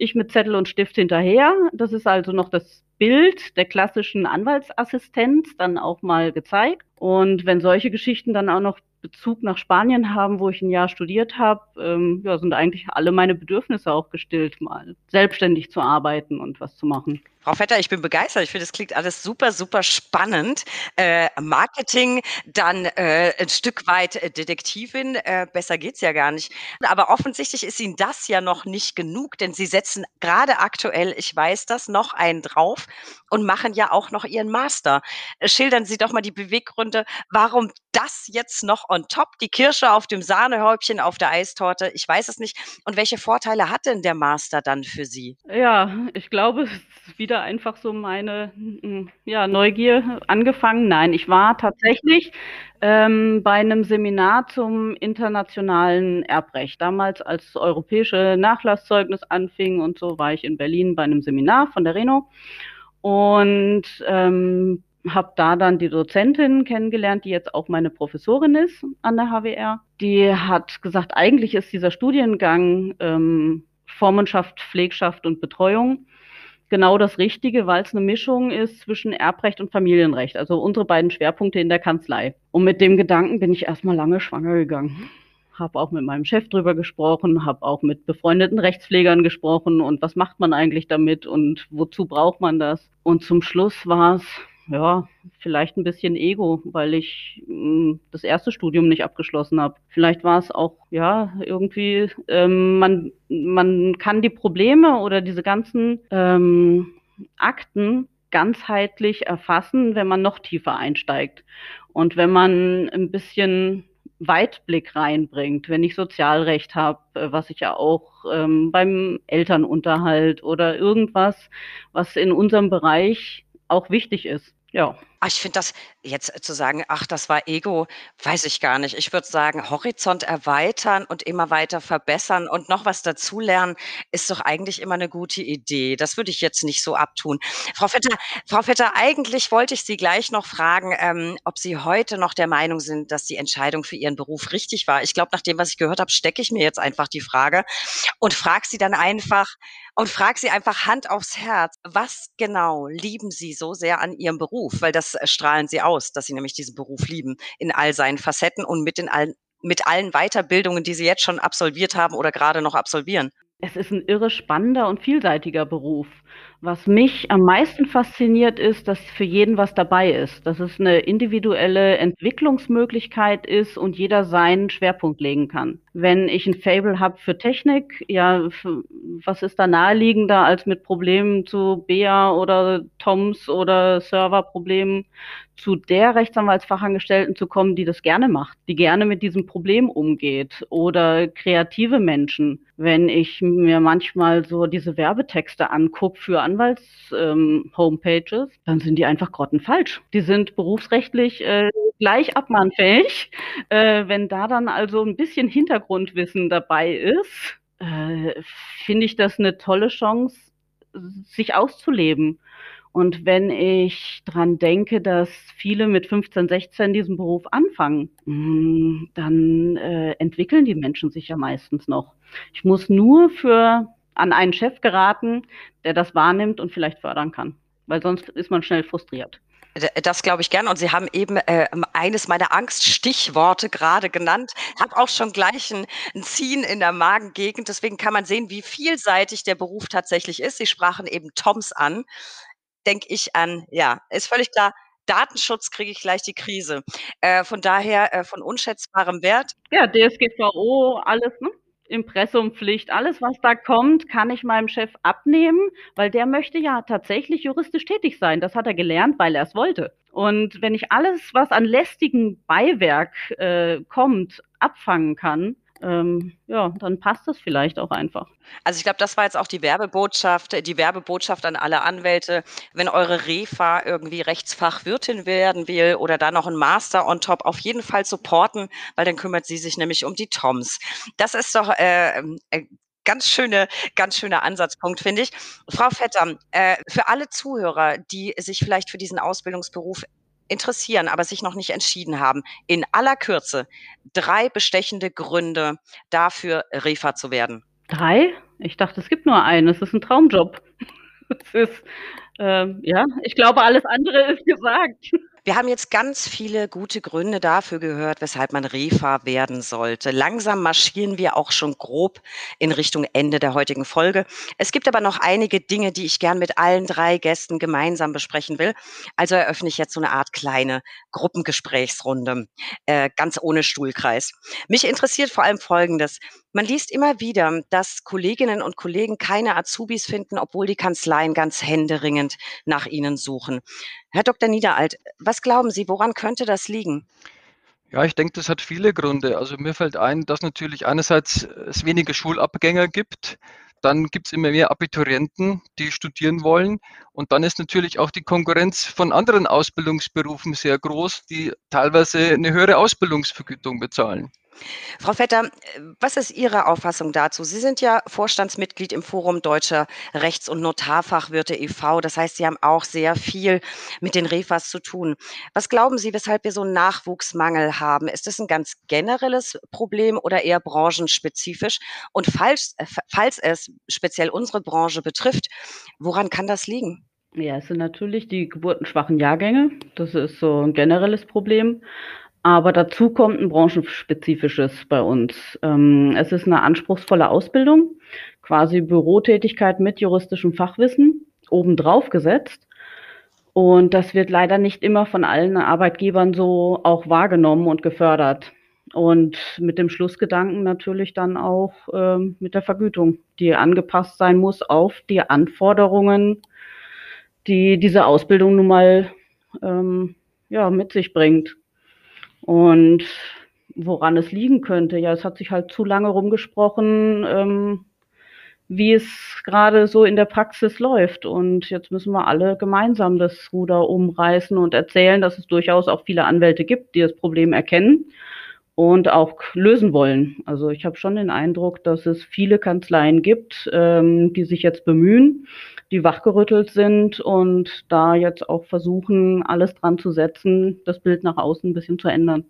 ich mit Zettel und Stift hinterher. Das ist also noch das Bild der klassischen Anwaltsassistenz dann auch mal gezeigt. Und wenn solche Geschichten dann auch noch Bezug nach Spanien haben, wo ich ein Jahr studiert habe, ähm, ja, sind eigentlich alle meine Bedürfnisse auch gestillt, mal selbstständig zu arbeiten und was zu machen. Frau Vetter, ich bin begeistert. Ich finde, es klingt alles super, super spannend. Äh, Marketing, dann äh, ein Stück weit äh, Detektivin, äh, besser geht's ja gar nicht. Aber offensichtlich ist Ihnen das ja noch nicht genug, denn Sie setzen gerade aktuell, ich weiß das, noch einen drauf und machen ja auch noch Ihren Master. Schildern Sie doch mal die Beweggründe, warum das jetzt noch on top, die Kirsche auf dem Sahnehäubchen auf der Eistorte, ich weiß es nicht. Und welche Vorteile hat denn der Master dann für Sie? Ja, ich glaube, ist wieder einfach so meine hm, ja, Neugier angefangen. Nein, ich war tatsächlich ähm, bei einem Seminar zum internationalen Erbrecht. Damals, als das europäische Nachlasszeugnis anfing und so, war ich in Berlin bei einem Seminar von der Reno und ähm, habe da dann die Dozentin kennengelernt, die jetzt auch meine Professorin ist an der HWR. Die hat gesagt, eigentlich ist dieser Studiengang ähm, Vormundschaft, Pflegschaft und Betreuung genau das Richtige, weil es eine Mischung ist zwischen Erbrecht und Familienrecht, also unsere beiden Schwerpunkte in der Kanzlei. Und mit dem Gedanken bin ich erstmal lange schwanger gegangen. Habe auch mit meinem Chef drüber gesprochen, habe auch mit befreundeten Rechtspflegern gesprochen und was macht man eigentlich damit und wozu braucht man das? Und zum Schluss war es, ja, vielleicht ein bisschen Ego, weil ich hm, das erste Studium nicht abgeschlossen habe. Vielleicht war es auch, ja, irgendwie, ähm, man, man kann die Probleme oder diese ganzen ähm, Akten ganzheitlich erfassen, wenn man noch tiefer einsteigt. Und wenn man ein bisschen Weitblick reinbringt, wenn ich Sozialrecht habe, äh, was ich ja auch ähm, beim Elternunterhalt oder irgendwas, was in unserem Bereich auch wichtig ist. Ja. Ah, ich finde das jetzt zu sagen, ach, das war Ego, weiß ich gar nicht. Ich würde sagen, Horizont erweitern und immer weiter verbessern und noch was dazulernen, ist doch eigentlich immer eine gute Idee. Das würde ich jetzt nicht so abtun. Frau Vetter, Frau Vetter, eigentlich wollte ich Sie gleich noch fragen, ähm, ob Sie heute noch der Meinung sind, dass die Entscheidung für Ihren Beruf richtig war. Ich glaube, nach dem, was ich gehört habe, stecke ich mir jetzt einfach die Frage und frage Sie dann einfach, und frag sie einfach Hand aufs Herz, was genau lieben Sie so sehr an Ihrem Beruf? Weil das äh, strahlen Sie aus, dass Sie nämlich diesen Beruf lieben in all seinen Facetten und mit den allen mit allen Weiterbildungen, die Sie jetzt schon absolviert haben oder gerade noch absolvieren. Es ist ein irre spannender und vielseitiger Beruf. Was mich am meisten fasziniert ist, dass für jeden was dabei ist, dass es eine individuelle Entwicklungsmöglichkeit ist und jeder seinen Schwerpunkt legen kann. Wenn ich ein Fable habe für Technik, ja, was ist da naheliegender, als mit Problemen zu Bea oder Toms oder Serverproblemen zu der Rechtsanwaltsfachangestellten zu kommen, die das gerne macht, die gerne mit diesem Problem umgeht oder kreative Menschen. Wenn ich mir manchmal so diese Werbetexte angucke für Anwalts-Homepages, ähm, dann sind die einfach grottenfalsch. Die sind berufsrechtlich äh, gleich abmahnfähig. Äh, wenn da dann also ein bisschen Hintergrundwissen dabei ist, äh, finde ich das eine tolle Chance, sich auszuleben. Und wenn ich dran denke, dass viele mit 15, 16 diesen Beruf anfangen, mm, dann äh, entwickeln die Menschen sich ja meistens noch. Ich muss nur für an einen Chef geraten, der das wahrnimmt und vielleicht fördern kann, weil sonst ist man schnell frustriert. Das glaube ich gerne. Und Sie haben eben äh, eines meiner Angststichworte gerade genannt. Habe auch schon gleich ein, ein, Ziehen in der Magengegend. Deswegen kann man sehen, wie vielseitig der Beruf tatsächlich ist. Sie sprachen eben Toms an. Denke ich an, ja, ist völlig klar. Datenschutz kriege ich gleich die Krise. Äh, von daher äh, von unschätzbarem Wert. Ja, DSGVO, alles, ne? Impressumpflicht, alles, was da kommt, kann ich meinem Chef abnehmen, weil der möchte ja tatsächlich juristisch tätig sein. Das hat er gelernt, weil er es wollte. Und wenn ich alles, was an lästigen Beiwerk äh, kommt, abfangen kann, ähm, ja, dann passt das vielleicht auch einfach. Also ich glaube, das war jetzt auch die Werbebotschaft, die Werbebotschaft an alle Anwälte. Wenn eure Refa irgendwie Rechtsfachwirtin werden will oder da noch ein Master on top, auf jeden Fall supporten, weil dann kümmert sie sich nämlich um die Toms. Das ist doch äh, äh, ganz schöne, ganz schöner Ansatzpunkt, finde ich. Frau Vetter, äh, für alle Zuhörer, die sich vielleicht für diesen Ausbildungsberuf interessieren, aber sich noch nicht entschieden haben, in aller Kürze drei bestechende Gründe dafür, Refa zu werden. Drei? Ich dachte, es gibt nur einen. Es ist ein Traumjob. Es ist, äh, ja, ich glaube, alles andere ist gesagt. Wir haben jetzt ganz viele gute Gründe dafür gehört, weshalb man Refa werden sollte. Langsam marschieren wir auch schon grob in Richtung Ende der heutigen Folge. Es gibt aber noch einige Dinge, die ich gern mit allen drei Gästen gemeinsam besprechen will. Also eröffne ich jetzt so eine Art kleine Gruppengesprächsrunde, äh, ganz ohne Stuhlkreis. Mich interessiert vor allem Folgendes. Man liest immer wieder, dass Kolleginnen und Kollegen keine Azubis finden, obwohl die Kanzleien ganz händeringend nach ihnen suchen. Herr Dr. Niederalt, was glauben Sie, woran könnte das liegen? Ja, ich denke, das hat viele Gründe. Also mir fällt ein, dass natürlich einerseits es weniger Schulabgänger gibt, dann gibt es immer mehr Abiturienten, die studieren wollen. Und dann ist natürlich auch die Konkurrenz von anderen Ausbildungsberufen sehr groß, die teilweise eine höhere Ausbildungsvergütung bezahlen. Frau Vetter, was ist Ihre Auffassung dazu? Sie sind ja Vorstandsmitglied im Forum Deutscher Rechts- und Notarfachwirte e.V. Das heißt, Sie haben auch sehr viel mit den Refas zu tun. Was glauben Sie, weshalb wir so einen Nachwuchsmangel haben? Ist das ein ganz generelles Problem oder eher branchenspezifisch? Und falls, falls es speziell unsere Branche betrifft, woran kann das liegen? Ja, es sind natürlich die geburtenschwachen Jahrgänge. Das ist so ein generelles Problem. Aber dazu kommt ein branchenspezifisches bei uns. Ähm, es ist eine anspruchsvolle Ausbildung, quasi Bürotätigkeit mit juristischem Fachwissen obendrauf gesetzt. Und das wird leider nicht immer von allen Arbeitgebern so auch wahrgenommen und gefördert. Und mit dem Schlussgedanken natürlich dann auch ähm, mit der Vergütung, die angepasst sein muss auf die Anforderungen, die diese Ausbildung nun mal ähm, ja, mit sich bringt. Und woran es liegen könnte, ja, es hat sich halt zu lange rumgesprochen, ähm, wie es gerade so in der Praxis läuft. Und jetzt müssen wir alle gemeinsam das Ruder umreißen und erzählen, dass es durchaus auch viele Anwälte gibt, die das Problem erkennen und auch lösen wollen. Also ich habe schon den Eindruck, dass es viele Kanzleien gibt, ähm, die sich jetzt bemühen, die wachgerüttelt sind und da jetzt auch versuchen, alles dran zu setzen, das Bild nach außen ein bisschen zu ändern.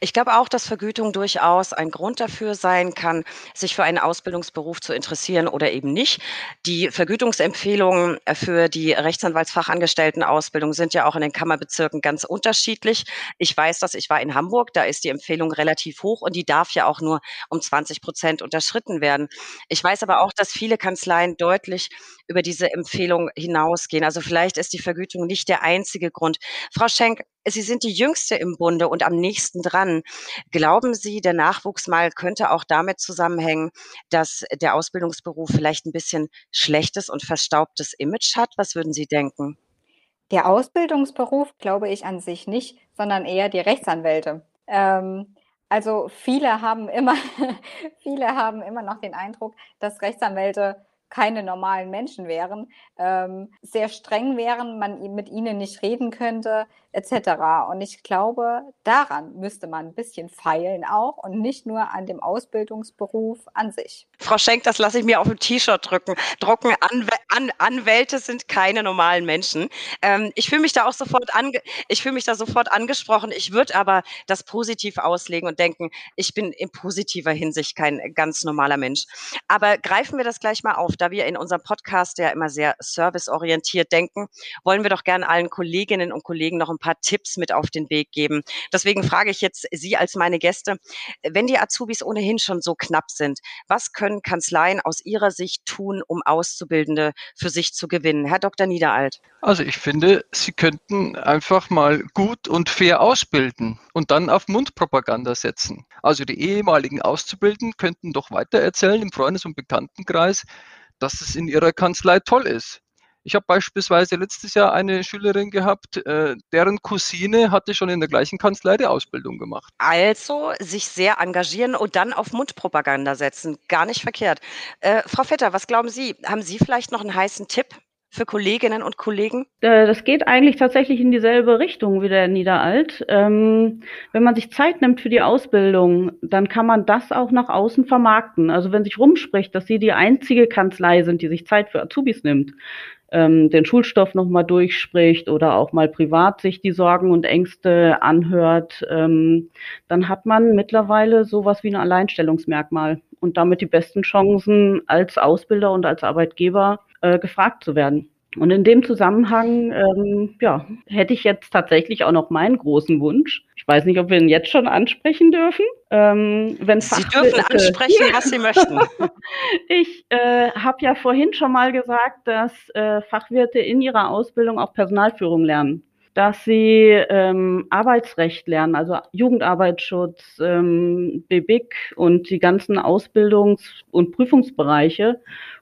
Ich glaube auch, dass Vergütung durchaus ein Grund dafür sein kann, sich für einen Ausbildungsberuf zu interessieren oder eben nicht. Die Vergütungsempfehlungen für die Rechtsanwaltsfachangestelltenausbildung sind ja auch in den Kammerbezirken ganz unterschiedlich. Ich weiß dass ich war in Hamburg, da ist die Empfehlung relativ hoch und die darf ja auch nur um 20 Prozent unterschritten werden. Ich weiß aber auch, dass viele Kanzleien deutlich über diese Empfehlung hinausgehen. Also vielleicht ist die Vergütung nicht der einzige Grund. Frau Schenk, Sie sind die Jüngste im Bunde und am nächsten dran. Glauben Sie, der Nachwuchs mal könnte auch damit zusammenhängen, dass der Ausbildungsberuf vielleicht ein bisschen schlechtes und verstaubtes Image hat? Was würden Sie denken? Der Ausbildungsberuf glaube ich an sich nicht, sondern eher die Rechtsanwälte. Ähm, also viele haben immer, viele haben immer noch den Eindruck, dass Rechtsanwälte keine normalen Menschen wären, ähm, sehr streng wären, man mit ihnen nicht reden könnte, etc. Und ich glaube, daran müsste man ein bisschen feilen auch und nicht nur an dem Ausbildungsberuf an sich. Frau Schenk, das lasse ich mir auf dem T-Shirt drücken. Drucken, Anw An Anwälte sind keine normalen Menschen. Ähm, ich fühle mich da auch sofort ange ich mich da sofort angesprochen. Ich würde aber das positiv auslegen und denken, ich bin in positiver Hinsicht kein ganz normaler Mensch. Aber greifen wir das gleich mal auf, da wir in unserem Podcast ja immer sehr serviceorientiert denken, wollen wir doch gerne allen Kolleginnen und Kollegen noch ein paar Tipps mit auf den Weg geben. Deswegen frage ich jetzt Sie als meine Gäste, wenn die Azubis ohnehin schon so knapp sind, was können Kanzleien aus Ihrer Sicht tun, um Auszubildende für sich zu gewinnen? Herr Dr. Niederalt. Also ich finde, Sie könnten einfach mal gut und fair ausbilden und dann auf Mundpropaganda setzen. Also die ehemaligen Auszubildenden könnten doch weitererzählen im Freundes- und Bekanntenkreis, dass es in ihrer Kanzlei toll ist. Ich habe beispielsweise letztes Jahr eine Schülerin gehabt, äh, deren Cousine hatte schon in der gleichen Kanzlei die Ausbildung gemacht. Also sich sehr engagieren und dann auf Mundpropaganda setzen. Gar nicht verkehrt. Äh, Frau Vetter, was glauben Sie? Haben Sie vielleicht noch einen heißen Tipp für Kolleginnen und Kollegen? Äh, das geht eigentlich tatsächlich in dieselbe Richtung wie der Niederalt. Ähm, wenn man sich Zeit nimmt für die Ausbildung, dann kann man das auch nach außen vermarkten. Also wenn sich rumspricht, dass Sie die einzige Kanzlei sind, die sich Zeit für Azubis nimmt, ähm, den Schulstoff nochmal durchspricht oder auch mal privat sich die Sorgen und Ängste anhört, ähm, dann hat man mittlerweile sowas wie ein Alleinstellungsmerkmal und damit die besten Chancen als Ausbilder und als Arbeitgeber äh, gefragt zu werden. Und in dem Zusammenhang, ähm, ja, hätte ich jetzt tatsächlich auch noch meinen großen Wunsch. Ich weiß nicht, ob wir ihn jetzt schon ansprechen dürfen. Ähm, wenn Sie dürfen ansprechen, was Sie möchten. ich äh, habe ja vorhin schon mal gesagt, dass äh, Fachwirte in ihrer Ausbildung auch Personalführung lernen dass sie ähm, Arbeitsrecht lernen, also Jugendarbeitsschutz, ähm, BBIC und die ganzen Ausbildungs- und Prüfungsbereiche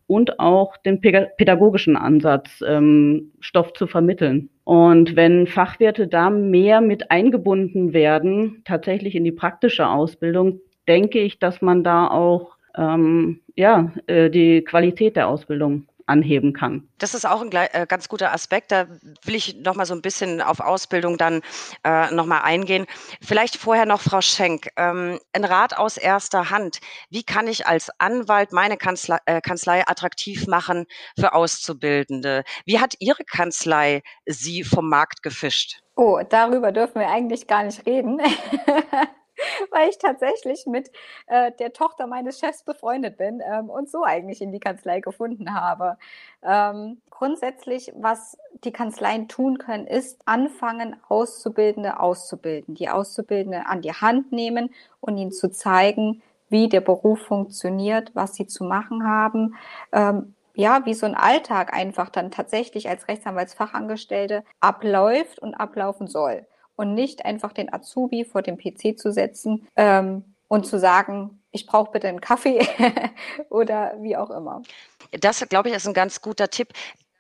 und auch den pädagogischen Ansatz, ähm, Stoff zu vermitteln. Und wenn Fachwirte da mehr mit eingebunden werden, tatsächlich in die praktische Ausbildung, denke ich, dass man da auch ähm, ja, äh, die Qualität der Ausbildung anheben kann. Das ist auch ein äh, ganz guter Aspekt. Da will ich noch mal so ein bisschen auf Ausbildung dann äh, noch mal eingehen. Vielleicht vorher noch Frau Schenk, ähm, ein Rat aus erster Hand. Wie kann ich als Anwalt meine Kanzlei, äh, Kanzlei attraktiv machen für Auszubildende? Wie hat Ihre Kanzlei Sie vom Markt gefischt? Oh, darüber dürfen wir eigentlich gar nicht reden. weil ich tatsächlich mit äh, der Tochter meines Chefs befreundet bin ähm, und so eigentlich in die Kanzlei gefunden habe. Ähm, grundsätzlich, was die Kanzleien tun können, ist anfangen, Auszubildende auszubilden, die Auszubildende an die Hand nehmen und ihnen zu zeigen, wie der Beruf funktioniert, was sie zu machen haben, ähm, ja, wie so ein Alltag einfach dann tatsächlich als Rechtsanwaltsfachangestellte abläuft und ablaufen soll. Und nicht einfach den Azubi vor dem PC zu setzen ähm, und zu sagen, ich brauche bitte einen Kaffee oder wie auch immer. Das, glaube ich, ist ein ganz guter Tipp.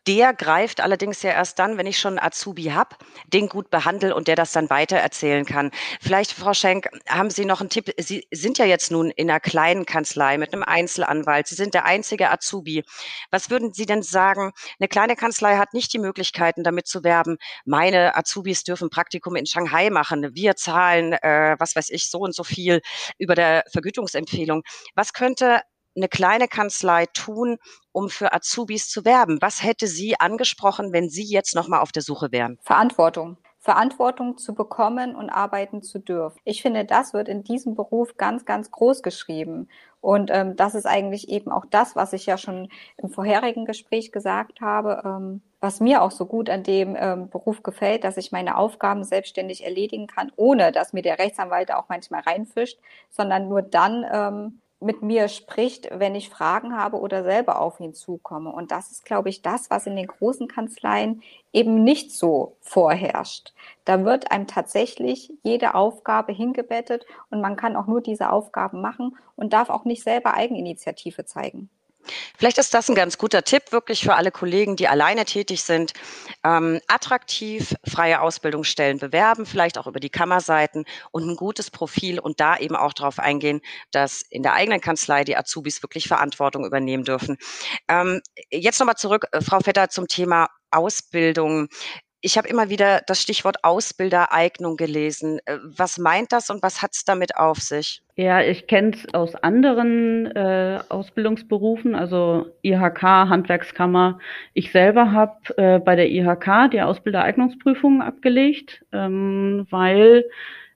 Der greift allerdings ja erst dann, wenn ich schon Azubi habe, den gut behandle und der das dann weiter erzählen kann. Vielleicht, Frau Schenk, haben Sie noch einen Tipp? Sie sind ja jetzt nun in einer kleinen Kanzlei mit einem Einzelanwalt. Sie sind der einzige Azubi. Was würden Sie denn sagen? Eine kleine Kanzlei hat nicht die Möglichkeiten, damit zu werben. Meine Azubis dürfen Praktikum in Shanghai machen. Wir zahlen, äh, was weiß ich, so und so viel über der Vergütungsempfehlung. Was könnte eine kleine Kanzlei tun, um für Azubis zu werben? Was hätte sie angesprochen, wenn Sie jetzt nochmal auf der Suche wären? Verantwortung. Verantwortung zu bekommen und arbeiten zu dürfen. Ich finde, das wird in diesem Beruf ganz, ganz groß geschrieben. Und ähm, das ist eigentlich eben auch das, was ich ja schon im vorherigen Gespräch gesagt habe, ähm, was mir auch so gut an dem ähm, Beruf gefällt, dass ich meine Aufgaben selbstständig erledigen kann, ohne dass mir der Rechtsanwalt auch manchmal reinfischt, sondern nur dann, ähm, mit mir spricht, wenn ich Fragen habe oder selber auf ihn zukomme. Und das ist, glaube ich, das, was in den großen Kanzleien eben nicht so vorherrscht. Da wird einem tatsächlich jede Aufgabe hingebettet und man kann auch nur diese Aufgaben machen und darf auch nicht selber Eigeninitiative zeigen. Vielleicht ist das ein ganz guter Tipp wirklich für alle Kollegen, die alleine tätig sind. Ähm, attraktiv freie Ausbildungsstellen bewerben, vielleicht auch über die Kammerseiten und ein gutes Profil und da eben auch darauf eingehen, dass in der eigenen Kanzlei die Azubis wirklich Verantwortung übernehmen dürfen. Ähm, jetzt nochmal zurück, äh, Frau Vetter, zum Thema Ausbildung ich habe immer wieder das Stichwort Ausbildereignung gelesen. Äh, was meint das und was hat es damit auf sich? Ja, ich kenne es aus anderen äh, Ausbildungsberufen, also IHK, Handwerkskammer. Ich selber habe äh, bei der IHK die Ausbildereignungsprüfung abgelegt, ähm, weil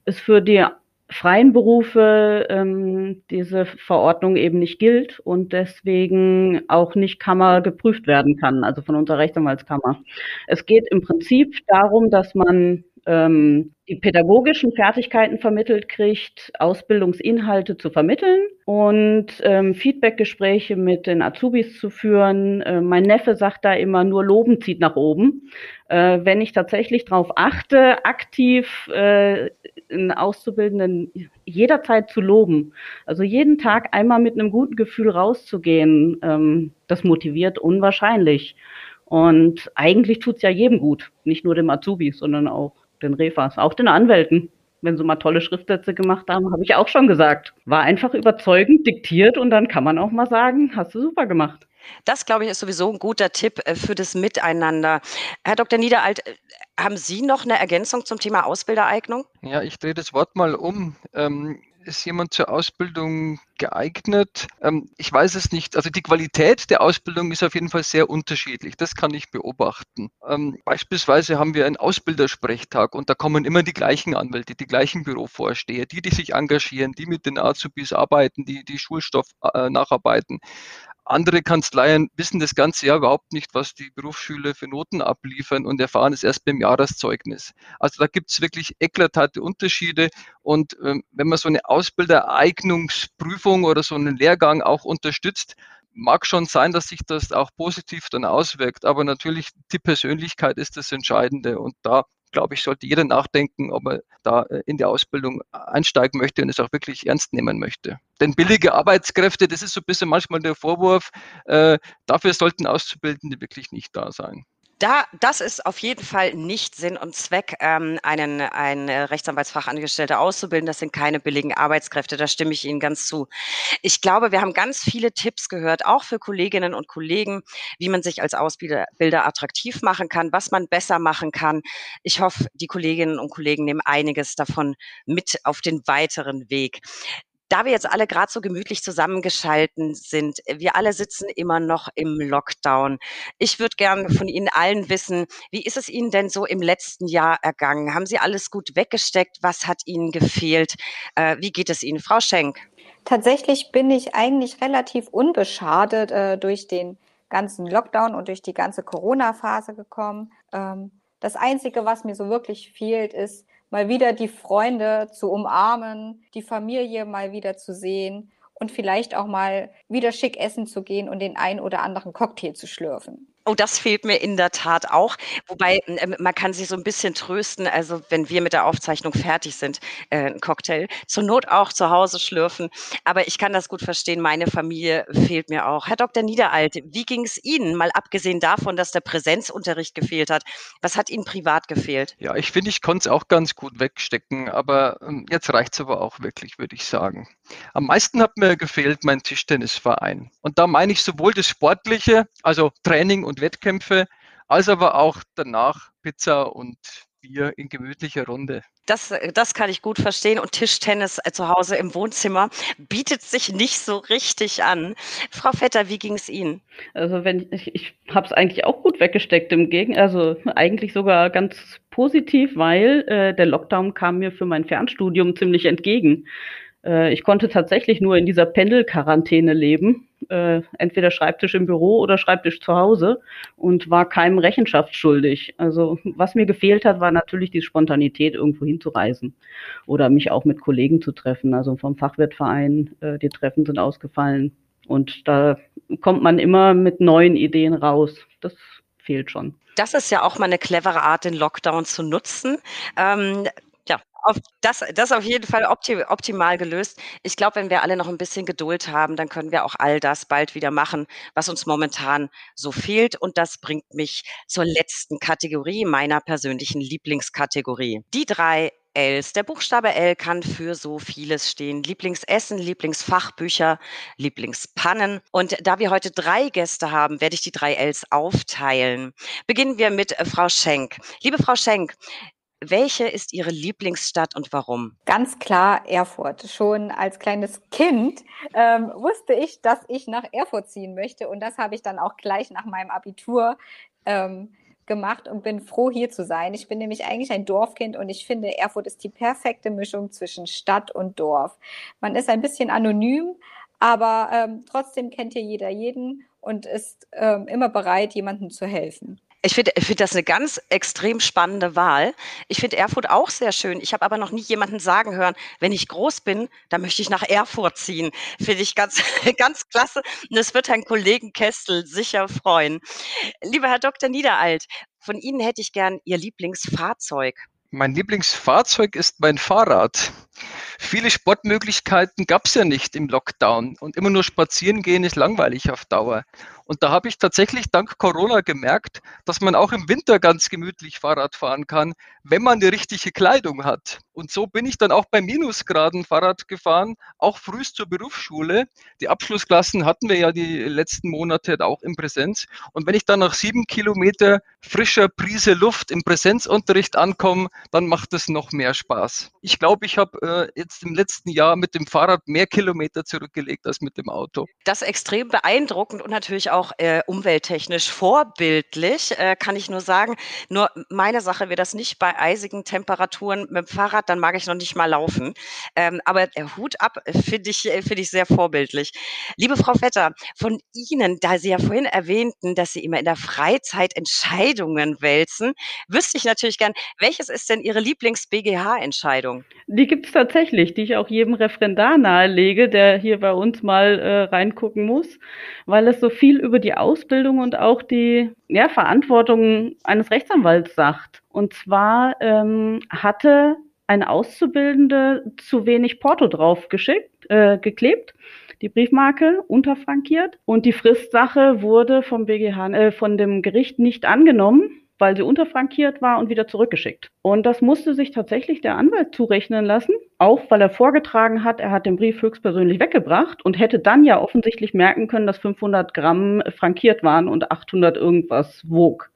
es für die freien Berufe ähm, diese Verordnung eben nicht gilt und deswegen auch nicht Kammer geprüft werden kann, also von unserer Rechtsanwaltskammer. Es geht im Prinzip darum, dass man ähm, die pädagogischen Fertigkeiten vermittelt kriegt, Ausbildungsinhalte zu vermitteln und ähm, Feedbackgespräche mit den Azubis zu führen. Äh, mein Neffe sagt da immer, nur Loben zieht nach oben. Äh, wenn ich tatsächlich darauf achte, aktiv äh, einen Auszubildenden jederzeit zu loben, also jeden Tag einmal mit einem guten Gefühl rauszugehen, ähm, das motiviert unwahrscheinlich. Und eigentlich tut's ja jedem gut, nicht nur dem Azubi, sondern auch den Refas, auch den Anwälten. Wenn sie mal tolle Schriftsätze gemacht haben, habe ich auch schon gesagt. War einfach überzeugend diktiert und dann kann man auch mal sagen, hast du super gemacht. Das, glaube ich, ist sowieso ein guter Tipp äh, für das Miteinander. Herr Dr. Niederalt, äh, haben Sie noch eine Ergänzung zum Thema Ausbildereignung? Ja, ich drehe das Wort mal um. Ähm, ist jemand zur Ausbildung geeignet? Ähm, ich weiß es nicht. Also die Qualität der Ausbildung ist auf jeden Fall sehr unterschiedlich. Das kann ich beobachten. Ähm, beispielsweise haben wir einen Ausbildersprechtag und da kommen immer die gleichen Anwälte, die gleichen Bürovorsteher, die, die sich engagieren, die mit den Azubis arbeiten, die, die Schulstoff äh, nacharbeiten. Andere Kanzleien wissen das ganze Jahr überhaupt nicht, was die Berufsschüler für Noten abliefern und erfahren es erst beim Jahreszeugnis. Also da gibt es wirklich eklatante Unterschiede. Und ähm, wenn man so eine Ausbildereignungsprüfung oder so einen Lehrgang auch unterstützt, mag schon sein, dass sich das auch positiv dann auswirkt. Aber natürlich die Persönlichkeit ist das Entscheidende. Und da glaube ich, sollte jeder nachdenken, ob er da äh, in die Ausbildung einsteigen möchte und es auch wirklich ernst nehmen möchte. Denn billige Arbeitskräfte, das ist so ein bisschen manchmal der Vorwurf, äh, dafür sollten Auszubildende wirklich nicht da sein. Da, das ist auf jeden Fall nicht Sinn und Zweck, ähm, einen, einen Rechtsanwaltsfachangestellter auszubilden. Das sind keine billigen Arbeitskräfte, da stimme ich Ihnen ganz zu. Ich glaube, wir haben ganz viele Tipps gehört, auch für Kolleginnen und Kollegen, wie man sich als Ausbilder attraktiv machen kann, was man besser machen kann. Ich hoffe, die Kolleginnen und Kollegen nehmen einiges davon mit auf den weiteren Weg da wir jetzt alle gerade so gemütlich zusammengeschalten sind, wir alle sitzen immer noch im Lockdown. Ich würde gerne von Ihnen allen wissen, wie ist es Ihnen denn so im letzten Jahr ergangen? Haben Sie alles gut weggesteckt? Was hat Ihnen gefehlt? Äh, wie geht es Ihnen, Frau Schenk? Tatsächlich bin ich eigentlich relativ unbeschadet äh, durch den ganzen Lockdown und durch die ganze Corona-Phase gekommen. Ähm, das Einzige, was mir so wirklich fehlt, ist mal wieder die Freunde zu umarmen, die Familie mal wieder zu sehen und vielleicht auch mal wieder schick essen zu gehen und den ein oder anderen Cocktail zu schlürfen. Oh, das fehlt mir in der Tat auch. Wobei äh, man kann sich so ein bisschen trösten. Also wenn wir mit der Aufzeichnung fertig sind, äh, ein Cocktail zur Not auch zu Hause schlürfen. Aber ich kann das gut verstehen. Meine Familie fehlt mir auch. Herr Dr. Niederalt, wie ging es Ihnen? Mal abgesehen davon, dass der Präsenzunterricht gefehlt hat. Was hat Ihnen privat gefehlt? Ja, ich finde, ich konnte es auch ganz gut wegstecken. Aber ähm, jetzt reicht es aber auch wirklich, würde ich sagen. Am meisten hat mir gefehlt mein Tischtennisverein. Und da meine ich sowohl das Sportliche, also Training und Wettkämpfe, als aber auch danach Pizza und Bier in gemütlicher Runde. Das, das kann ich gut verstehen. Und Tischtennis äh, zu Hause im Wohnzimmer bietet sich nicht so richtig an. Frau Vetter, wie ging es Ihnen? Also wenn ich, ich habe es eigentlich auch gut weggesteckt im Gegen, also eigentlich sogar ganz positiv, weil äh, der Lockdown kam mir für mein Fernstudium ziemlich entgegen. Äh, ich konnte tatsächlich nur in dieser Pendelquarantäne leben, äh, entweder Schreibtisch im Büro oder Schreibtisch zu Hause und war keinem Rechenschaft schuldig. Also was mir gefehlt hat, war natürlich die Spontanität, irgendwo hinzureisen oder mich auch mit Kollegen zu treffen. Also vom Fachwirtverein, äh, die Treffen sind ausgefallen und da kommt man immer mit neuen Ideen raus. Das fehlt schon. Das ist ja auch mal eine clevere Art, den Lockdown zu nutzen. Ähm, auf das, das auf jeden Fall opti optimal gelöst. Ich glaube, wenn wir alle noch ein bisschen Geduld haben, dann können wir auch all das bald wieder machen, was uns momentan so fehlt. Und das bringt mich zur letzten Kategorie meiner persönlichen Lieblingskategorie. Die drei Ls. Der Buchstabe L kann für so vieles stehen. Lieblingsessen, Lieblingsfachbücher, Lieblingspannen. Und da wir heute drei Gäste haben, werde ich die drei Ls aufteilen. Beginnen wir mit äh, Frau Schenk. Liebe Frau Schenk, welche ist Ihre Lieblingsstadt und warum? Ganz klar Erfurt. Schon als kleines Kind ähm, wusste ich, dass ich nach Erfurt ziehen möchte. Und das habe ich dann auch gleich nach meinem Abitur ähm, gemacht und bin froh, hier zu sein. Ich bin nämlich eigentlich ein Dorfkind und ich finde, Erfurt ist die perfekte Mischung zwischen Stadt und Dorf. Man ist ein bisschen anonym, aber ähm, trotzdem kennt hier jeder jeden und ist ähm, immer bereit, jemandem zu helfen. Ich finde find das eine ganz extrem spannende Wahl. Ich finde Erfurt auch sehr schön. Ich habe aber noch nie jemanden sagen hören, wenn ich groß bin, dann möchte ich nach Erfurt ziehen. Finde ich ganz, ganz klasse. Und es wird Herrn Kollegen Kestel sicher freuen. Lieber Herr Dr. Niederalt, von Ihnen hätte ich gern Ihr Lieblingsfahrzeug. Mein Lieblingsfahrzeug ist mein Fahrrad. Viele Sportmöglichkeiten gab es ja nicht im Lockdown und immer nur spazieren gehen ist langweilig auf Dauer. Und da habe ich tatsächlich dank Corona gemerkt, dass man auch im Winter ganz gemütlich Fahrrad fahren kann, wenn man die richtige Kleidung hat. Und so bin ich dann auch bei Minusgraden Fahrrad gefahren, auch frühst zur Berufsschule. Die Abschlussklassen hatten wir ja die letzten Monate auch in Präsenz. Und wenn ich dann nach sieben Kilometer frischer Prise Luft im Präsenzunterricht ankomme, dann macht es noch mehr Spaß. Ich glaube, ich habe äh, jetzt im letzten Jahr mit dem Fahrrad mehr Kilometer zurückgelegt als mit dem Auto. Das ist extrem beeindruckend und natürlich auch äh, umwelttechnisch vorbildlich, äh, kann ich nur sagen. Nur meine Sache wäre das nicht bei eisigen Temperaturen mit dem Fahrrad, dann mag ich noch nicht mal laufen. Ähm, aber Hut ab, finde ich, finde ich sehr vorbildlich. Liebe Frau Vetter, von Ihnen, da Sie ja vorhin erwähnten, dass Sie immer in der Freizeit Entscheidungen wälzen, wüsste ich natürlich gern, welches ist denn Ihre Lieblings-BGH-Entscheidung? Die gibt es tatsächlich, die ich auch jedem Referendar nahelege, der hier bei uns mal äh, reingucken muss, weil es so viel über die Ausbildung und auch die ja, Verantwortung eines Rechtsanwalts sagt. Und zwar ähm, hatte ein Auszubildende zu wenig Porto drauf geschickt, äh, geklebt, die Briefmarke unterfrankiert und die Fristsache wurde vom BGH, äh, von dem Gericht nicht angenommen weil sie unterfrankiert war und wieder zurückgeschickt. Und das musste sich tatsächlich der Anwalt zurechnen lassen, auch weil er vorgetragen hat, er hat den Brief höchstpersönlich weggebracht und hätte dann ja offensichtlich merken können, dass 500 Gramm frankiert waren und 800 irgendwas wog.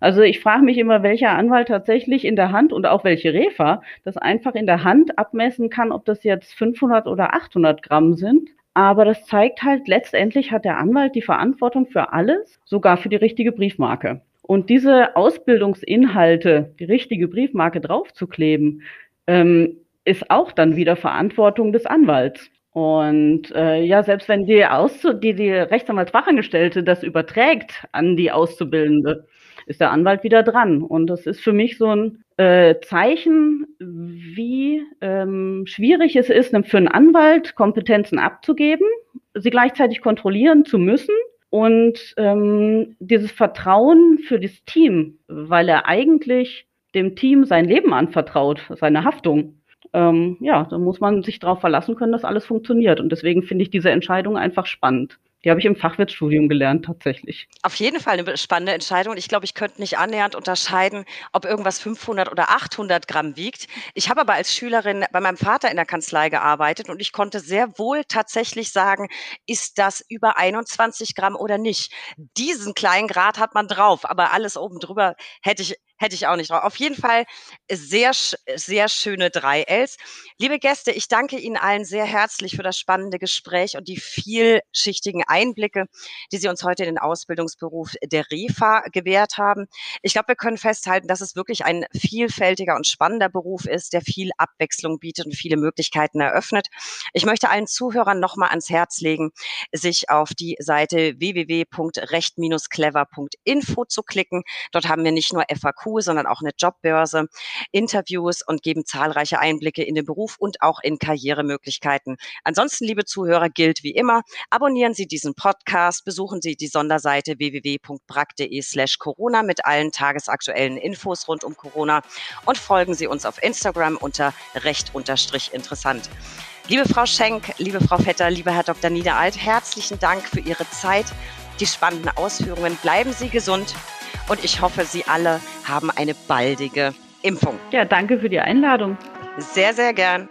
Also ich frage mich immer, welcher Anwalt tatsächlich in der Hand und auch welche Refa das einfach in der Hand abmessen kann, ob das jetzt 500 oder 800 Gramm sind. Aber das zeigt halt, letztendlich hat der Anwalt die Verantwortung für alles, sogar für die richtige Briefmarke. Und diese Ausbildungsinhalte, die richtige Briefmarke draufzukleben, ähm, ist auch dann wieder Verantwortung des Anwalts. Und äh, ja, selbst wenn die, Auszu die, die Rechtsanwaltsfachangestellte das überträgt an die Auszubildende, ist der Anwalt wieder dran. Und das ist für mich so ein äh, Zeichen, wie ähm, schwierig es ist, für einen Anwalt Kompetenzen abzugeben, sie gleichzeitig kontrollieren zu müssen und ähm, dieses Vertrauen für das Team, weil er eigentlich dem Team sein Leben anvertraut, seine Haftung. Ähm, ja, da muss man sich darauf verlassen können, dass alles funktioniert. Und deswegen finde ich diese Entscheidung einfach spannend. Die habe ich im Fachwirtstudium gelernt, tatsächlich. Auf jeden Fall eine spannende Entscheidung. Ich glaube, ich könnte nicht annähernd unterscheiden, ob irgendwas 500 oder 800 Gramm wiegt. Ich habe aber als Schülerin bei meinem Vater in der Kanzlei gearbeitet und ich konnte sehr wohl tatsächlich sagen, ist das über 21 Gramm oder nicht. Diesen kleinen Grad hat man drauf, aber alles oben drüber hätte ich hätte ich auch nicht drauf. Auf jeden Fall sehr, sehr schöne drei Ls. Liebe Gäste, ich danke Ihnen allen sehr herzlich für das spannende Gespräch und die vielschichtigen Einblicke, die Sie uns heute in den Ausbildungsberuf der REFA gewährt haben. Ich glaube, wir können festhalten, dass es wirklich ein vielfältiger und spannender Beruf ist, der viel Abwechslung bietet und viele Möglichkeiten eröffnet. Ich möchte allen Zuhörern nochmal ans Herz legen, sich auf die Seite www.recht-clever.info zu klicken. Dort haben wir nicht nur FAQ, sondern auch eine Jobbörse, Interviews und geben zahlreiche Einblicke in den Beruf und auch in Karrieremöglichkeiten. Ansonsten, liebe Zuhörer, gilt wie immer, abonnieren Sie diesen Podcast, besuchen Sie die Sonderseite www.brack.de slash Corona mit allen tagesaktuellen Infos rund um Corona und folgen Sie uns auf Instagram unter recht unterstrich interessant. Liebe Frau Schenk, liebe Frau Vetter, lieber Herr Dr. Niederalt, herzlichen Dank für Ihre Zeit, die spannenden Ausführungen. Bleiben Sie gesund und ich hoffe, Sie alle haben eine baldige Impfung. Ja, danke für die Einladung. Sehr, sehr gern.